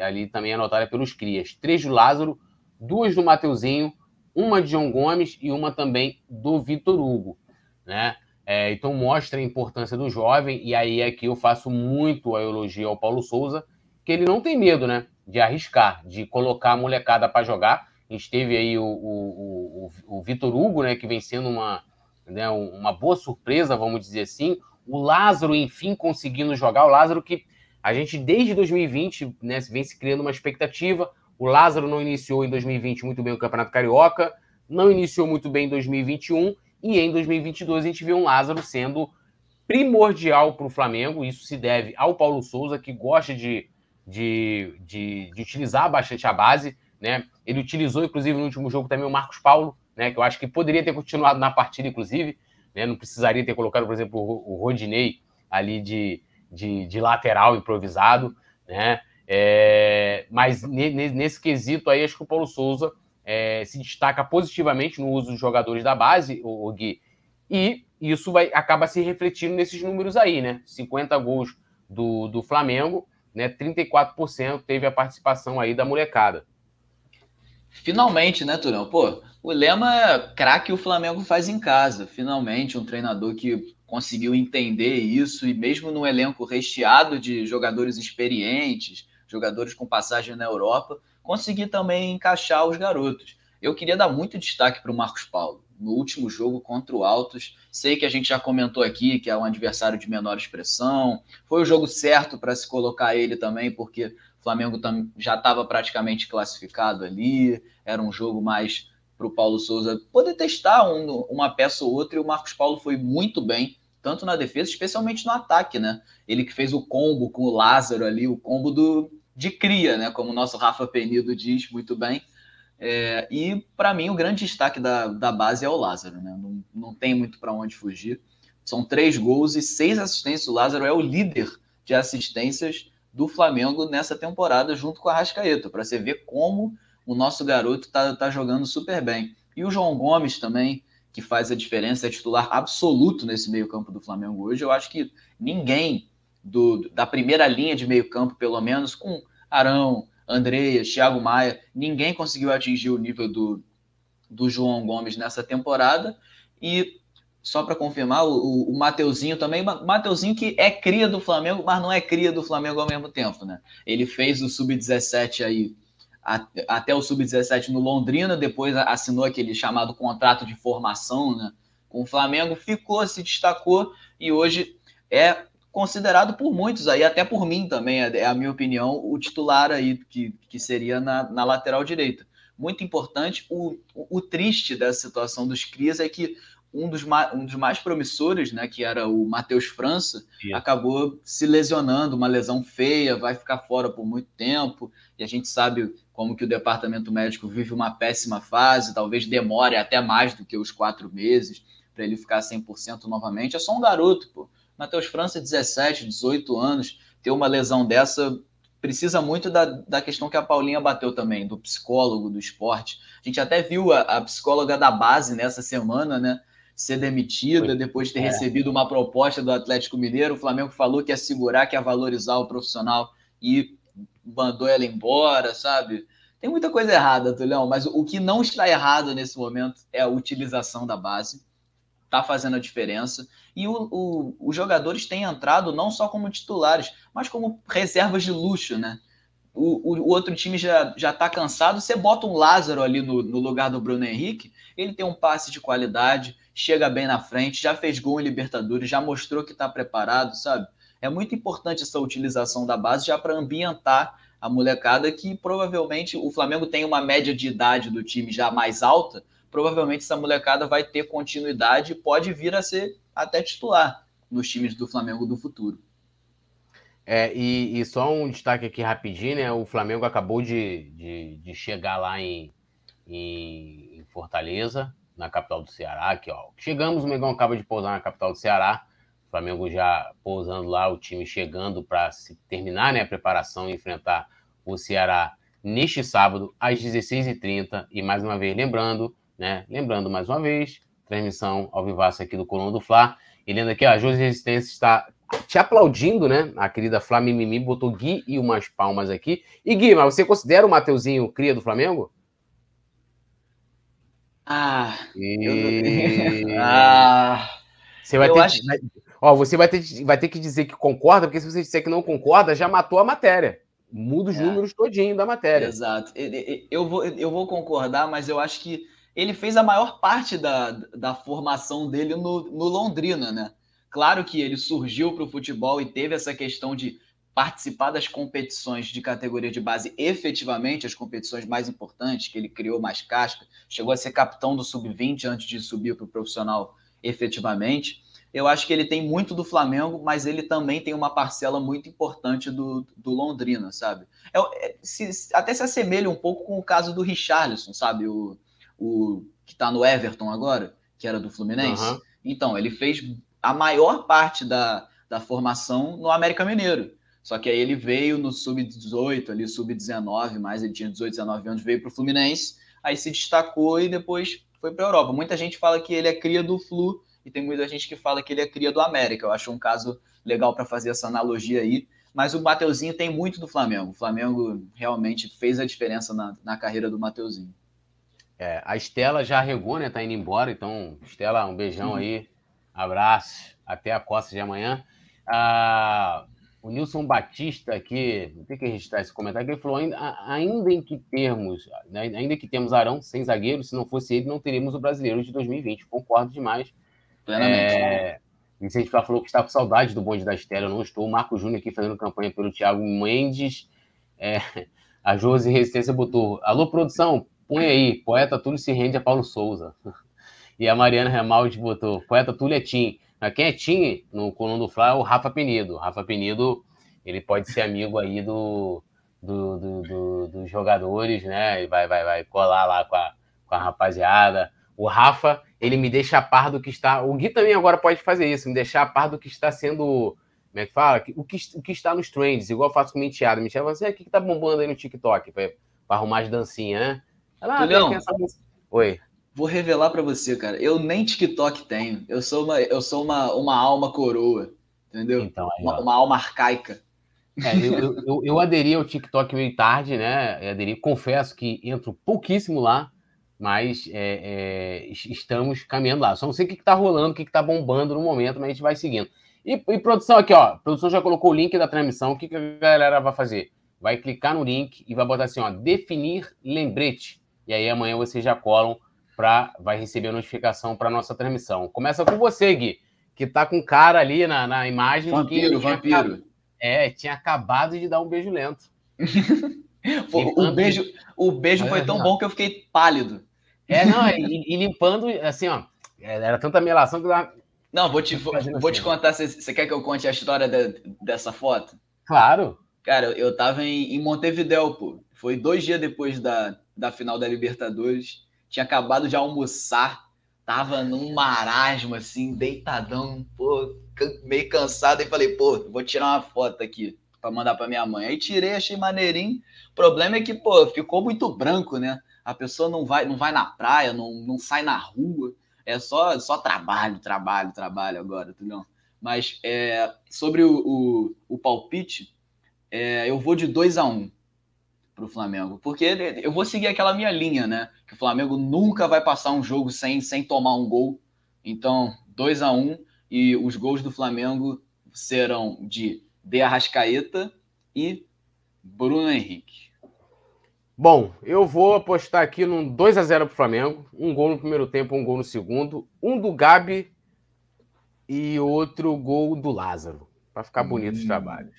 Ali também anotada pelos Crias. Três do Lázaro, duas do Mateuzinho, uma de João Gomes e uma também do Vitor Hugo, né? É, então mostra a importância do jovem, e aí é que eu faço muito a elogio ao Paulo Souza, que ele não tem medo, né? De arriscar, de colocar a molecada para jogar. A gente teve aí o, o, o, o Vitor Hugo, né? Que vem sendo uma, né, uma boa surpresa, vamos dizer assim. O Lázaro, enfim, conseguindo jogar. O Lázaro que a gente, desde 2020, né, vem se criando uma expectativa. O Lázaro não iniciou em 2020 muito bem o Campeonato Carioca, não iniciou muito bem em 2021 e em 2022 a gente vê um Lázaro sendo primordial para o Flamengo. Isso se deve ao Paulo Souza, que gosta de, de, de, de, utilizar bastante a base. Né? Ele utilizou, inclusive, no último jogo também o Marcos Paulo, né? que eu acho que poderia ter continuado na partida, inclusive. Né? Não precisaria ter colocado, por exemplo, o, Rodinei ali de, de, de lateral improvisado. Né? É, mas nesse quesito aí, acho que o Paulo Souza é, se destaca positivamente no uso dos jogadores da base, o, o Gui, e isso vai, acaba se refletindo nesses números aí, né? 50 gols do, do Flamengo, né? 34% teve a participação aí da molecada. Finalmente, né, Turão? Pô, o lema é craque o Flamengo faz em casa. Finalmente, um treinador que conseguiu entender isso e mesmo no elenco recheado de jogadores experientes, jogadores com passagem na Europa, conseguir também encaixar os garotos. Eu queria dar muito destaque para o Marcos Paulo. No último jogo contra o Altos, sei que a gente já comentou aqui que é um adversário de menor expressão. Foi o jogo certo para se colocar ele também, porque o Flamengo já estava praticamente classificado ali. Era um jogo mais para o Paulo Souza poder testar um, uma peça ou outra. E o Marcos Paulo foi muito bem, tanto na defesa, especialmente no ataque, né? Ele que fez o combo com o Lázaro ali, o combo do, de cria, né? Como o nosso Rafa Penido diz muito bem. É, e para mim o grande destaque da, da base é o Lázaro, né? Não, não tem muito para onde fugir. São três gols e seis assistências. O Lázaro é o líder de assistências do Flamengo nessa temporada, junto com a Rascaeta, para você ver como o nosso garoto está tá jogando super bem. E o João Gomes também, que faz a diferença, é titular absoluto nesse meio-campo do Flamengo hoje. Eu acho que ninguém do, da primeira linha de meio-campo, pelo menos, com Arão, Andreas, Thiago Maia, ninguém conseguiu atingir o nível do, do João Gomes nessa temporada. E só para confirmar, o, o Mateuzinho também, Mateuzinho que é cria do Flamengo, mas não é cria do Flamengo ao mesmo tempo, né? Ele fez o sub-17 aí até o sub-17 no Londrina, depois assinou aquele chamado contrato de formação, né? Com o Flamengo, ficou, se destacou e hoje é considerado por muitos aí, até por mim também, é, é a minha opinião, o titular aí que, que seria na, na lateral direita. Muito importante. O, o, o triste dessa situação dos Crias é que um dos, um dos mais promissores, né, que era o Matheus França, acabou se lesionando, uma lesão feia, vai ficar fora por muito tempo, e a gente sabe como que o departamento médico vive uma péssima fase, talvez demore até mais do que os quatro meses para ele ficar 100% novamente. É só um garoto, pô. Matheus França, 17, 18 anos, ter uma lesão dessa precisa muito da, da questão que a Paulinha bateu também, do psicólogo do esporte. A gente até viu a, a psicóloga da base nessa semana, né? Ser demitida Foi. depois de ter é. recebido uma proposta do Atlético Mineiro. O Flamengo falou que ia segurar, que ia valorizar o profissional e mandou ela embora, sabe? Tem muita coisa errada, Tulhão, mas o que não está errado nesse momento é a utilização da base está fazendo a diferença. E o, o, os jogadores têm entrado não só como titulares, mas como reservas de luxo, né? O, o, outro time já já está cansado. Você bota um Lázaro ali no, no lugar do Bruno Henrique, ele tem um passe de qualidade, chega bem na frente, já fez gol em Libertadores, já mostrou que está preparado, sabe? É muito importante essa utilização da base já para ambientar a molecada que provavelmente o Flamengo tem uma média de idade do time já mais alta, provavelmente essa molecada vai ter continuidade e pode vir a ser até titular nos times do Flamengo do futuro. É, e, e, só um destaque aqui rapidinho, né? O Flamengo acabou de, de, de chegar lá em, em, Fortaleza, na capital do Ceará. Aqui, ó. Chegamos, o Mengão acaba de pousar na capital do Ceará. O Flamengo já pousando lá, o time chegando para se terminar né, a preparação e enfrentar o Ceará neste sábado, às 16h30. E mais uma vez, lembrando, né? Lembrando mais uma vez, transmissão ao vivaço aqui do Coluna do Fla. E lendo aqui, a José Resistência está te aplaudindo, né? A querida Flamimimi botou Gui e umas palmas aqui. E Gui, mas você considera o Mateuzinho cria do Flamengo? Ah, e... eu... (laughs) ah, você vai ter acho... que... Ó, você vai ter, vai ter que dizer que concorda, porque se você disser que não concorda, já matou a matéria. Muda os é. números todinho da matéria. Exato. Eu vou, eu vou concordar, mas eu acho que ele fez a maior parte da, da formação dele no, no Londrina, né? Claro que ele surgiu para o futebol e teve essa questão de participar das competições de categoria de base, efetivamente as competições mais importantes, que ele criou mais casca, chegou a ser capitão do sub-20 antes de subir para o profissional efetivamente. Eu acho que ele tem muito do Flamengo, mas ele também tem uma parcela muito importante do, do Londrina, sabe? É, é, se, até se assemelha um pouco com o caso do Richarlison, sabe? O, o que está no Everton agora, que era do Fluminense. Uhum. Então, ele fez a maior parte da, da formação no América Mineiro. Só que aí ele veio no sub-18, ali sub-19, mais ele tinha 18, 19 anos, veio para o Fluminense, aí se destacou e depois foi para a Europa. Muita gente fala que ele é cria do Flu e tem muita gente que fala que ele é cria do América. Eu acho um caso legal para fazer essa analogia aí. Mas o Mateuzinho tem muito do Flamengo. O Flamengo realmente fez a diferença na, na carreira do Mateuzinho. É, a Estela já regou, né? Tá indo embora. Então, Estela, um beijão aí. Abraço. Até a costa de amanhã. Ah, o Nilson Batista aqui, tem que registrar esse comentário, que ele falou: ainda, ainda em que termos, né, ainda que temos Arão sem zagueiro, se não fosse ele, não teríamos o brasileiro de 2020. Concordo demais. Plenamente. É, Vicente Flá falou que está com saudade do bonde da Estela. Eu não estou. O Marco Júnior aqui fazendo campanha pelo Thiago Mendes. É, (laughs) a Josi Resistência botou: Alô, produção, põe aí. Poeta Túlio se rende a Paulo Souza. E a Mariana Remaldi botou: Poeta Túlio é Tim. Quem é Tim no coluna do Flá é o Rafa Penido. Rafa Penido ele pode ser amigo aí do, do, do, do dos jogadores, né? E vai, vai, vai colar lá com a, com a rapaziada. O Rafa, ele me deixa a par do que está. O Gui também agora pode fazer isso, me deixar a par do que está sendo. Como é que fala? O que, o que está nos trends, igual eu faço com o Menteado. Menteado fala assim: ah, o que, que tá bombando aí no TikTok para arrumar as dancinhas, né? Ela, ah, essa... Oi. Vou revelar para você, cara. Eu nem TikTok tenho. Eu sou uma, eu sou uma, uma alma coroa. Entendeu? Então, aí, uma, uma, alma arcaica. É, eu, eu, eu, aderi ao TikTok meio tarde, né? Eu aderi, confesso que entro pouquíssimo lá mas é, é, estamos caminhando lá. Só não sei o que está rolando, o que está bombando no momento, mas a gente vai seguindo. E, e, produção aqui, ó. A produção já colocou o link da transmissão. O que, que a galera vai fazer? Vai clicar no link e vai botar assim, ó, definir lembrete. E aí amanhã vocês já colam para vai receber a notificação para nossa transmissão. Começa com você, Gui, que tá com cara ali na, na imagem. Vampiro, vampiro. é, tinha acabado de dar um beijo lento. (laughs) o, beijo, o beijo foi tão bom que eu fiquei pálido. É, não, (laughs) e, e, limpando, assim, ó, era tanta melação que dá. Não, vou te, vou, vou te assim, contar. Você quer que eu conte a história de, dessa foto? Claro. Cara, eu tava em, em Montevidéu, pô. Foi dois dias depois da, da final da Libertadores. Tinha acabado de almoçar. Tava num marasmo, assim, deitadão, pô, meio cansado. E falei, pô, vou tirar uma foto aqui para mandar para minha mãe. Aí tirei, achei maneirinho. O problema é que, pô, ficou muito branco, né? a pessoa não vai, não vai na praia, não, não sai na rua, é só, só trabalho, trabalho, trabalho agora, entendeu? Mas é, sobre o, o, o palpite, é, eu vou de 2 a 1 um para o Flamengo, porque eu vou seguir aquela minha linha, né? Que o Flamengo nunca vai passar um jogo sem, sem tomar um gol. Então, 2 a 1 um, e os gols do Flamengo serão de De Arrascaeta e Bruno Henrique. Bom, eu vou apostar aqui num 2 a 0 para o Flamengo. Um gol no primeiro tempo, um gol no segundo. Um do Gabi e outro gol do Lázaro. Para ficar bonito hum. os trabalhos.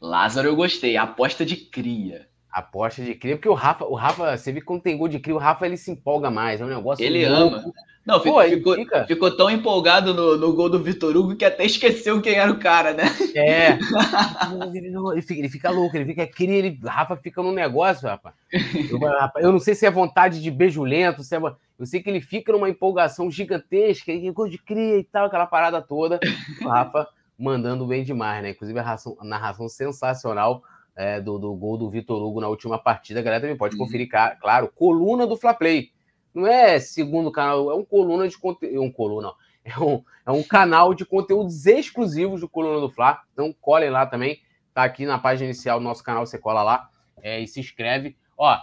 Lázaro eu gostei. Aposta de cria. Aposta de cria, porque o Rafa, o Rafa, você vê que quando tem gol de cria, o Rafa ele se empolga mais. É um negócio. Ele louco. ama. Não, Pô, ficou, fica... ficou, tão empolgado no, no, gol do Vitor Hugo que até esqueceu quem era o cara, né? É. (laughs) ele, fica, ele fica louco, ele fica cria, ele, Rafa fica num negócio, rapaz. Eu, rapaz. eu, não sei se é vontade de beijo lento, se é, eu sei que ele fica numa empolgação gigantesca, e gol de cria e tal, aquela parada toda. O Rafa mandando bem demais, né? Inclusive a narração, a narração sensacional é, do, do, gol do Vitor Hugo na última partida. A galera também pode uhum. conferir, claro, coluna do Fla Play não é segundo canal, é um coluna de conteúdo. Um coluna, é um, é um canal de conteúdos exclusivos do Coluna do Fla. Então colhem lá também. Tá aqui na página inicial do nosso canal, você cola lá é, e se inscreve. Ó,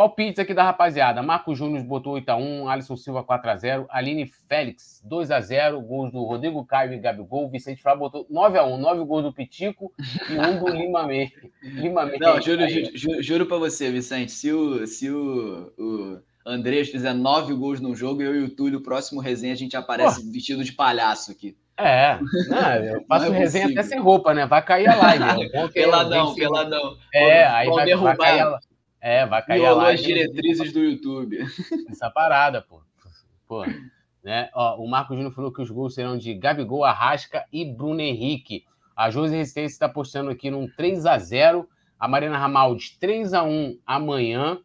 palpites aqui da rapaziada. Marco Júnior botou 8x1, Alisson Silva 4x0, Aline Félix 2x0, gols do Rodrigo Caio e Gabigol, Vicente Flávio botou 9x1, 9 gols do Pitico e um do Lima Meir. (laughs) Lima. Não, juro, juro, juro pra você, Vicente, se o, se o, o Andrés fizer 9 gols no jogo, eu e o Túlio, o próximo resenha, a gente aparece Pô. vestido de palhaço aqui. É, não, eu faço é resenha até sem roupa, né? Vai cair a live. peladão, peladão. É, aí vai, vai, cair a, é, vai cair a live. as diretrizes do YouTube. Essa parada, pô. Pô, né? Ó, o Marco Júnior falou que os gols serão de Gabigol, Arrasca e Bruno Henrique. A Josi Resistência está postando aqui num 3 a 0 A Marina Ramaldes, 3 a 1 amanhã.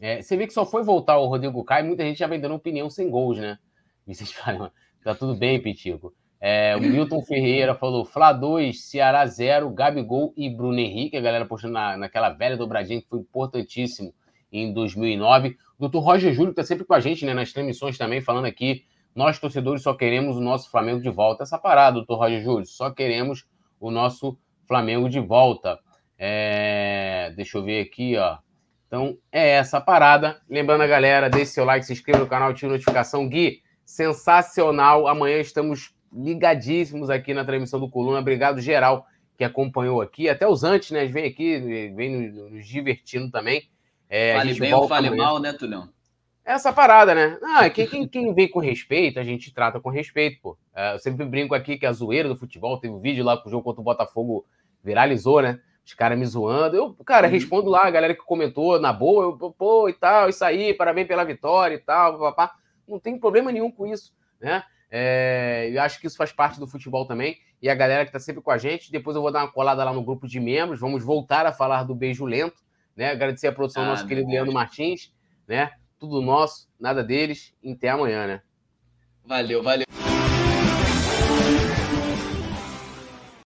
É, você vê que só foi voltar o Rodrigo Caio, muita gente já vem dando opinião sem gols, né? Vocês (laughs) falam, tá tudo bem, Pitico. É, o Milton Ferreira falou: Fla 2, Ceará 0, Gabigol e Bruno Henrique. A galera postando na, naquela velha dobradinha que foi importantíssimo em 2009. O doutor Roger Júlio está sempre com a gente né, nas transmissões também, falando aqui. Nós, torcedores, só queremos o nosso Flamengo de volta. Essa parada, doutor Roger Júlio, só queremos o nosso Flamengo de volta. É, deixa eu ver aqui, ó. Então, é essa parada. Lembrando a galera, deixe seu like, se inscreva no canal, ative notificação. Gui, sensacional. Amanhã estamos ligadíssimos aqui na transmissão do Coluna. Obrigado, geral, que acompanhou aqui. Até os antes, né? Vem aqui, vem nos divertindo também. É, fale bem ou fale mal, né, Tulhão? Essa parada, né? Ah, quem, quem, quem vem com respeito, a gente trata com respeito, pô. É, eu sempre brinco aqui que a zoeira do futebol, teve um vídeo lá que o jogo contra o Botafogo viralizou, né? Os caras me zoando. Eu, cara, uhum. respondo lá, a galera que comentou na boa, eu, pô, e tal, isso aí, parabéns pela vitória e tal, papá. Não tem problema nenhum com isso, né? É, eu acho que isso faz parte do futebol também. E a galera que está sempre com a gente. Depois eu vou dar uma colada lá no grupo de membros. Vamos voltar a falar do beijo lento. Né? Agradecer a produção ah, do nosso querido Leandro Martins. Né? Tudo nosso, nada deles. Até amanhã, né? Valeu, valeu.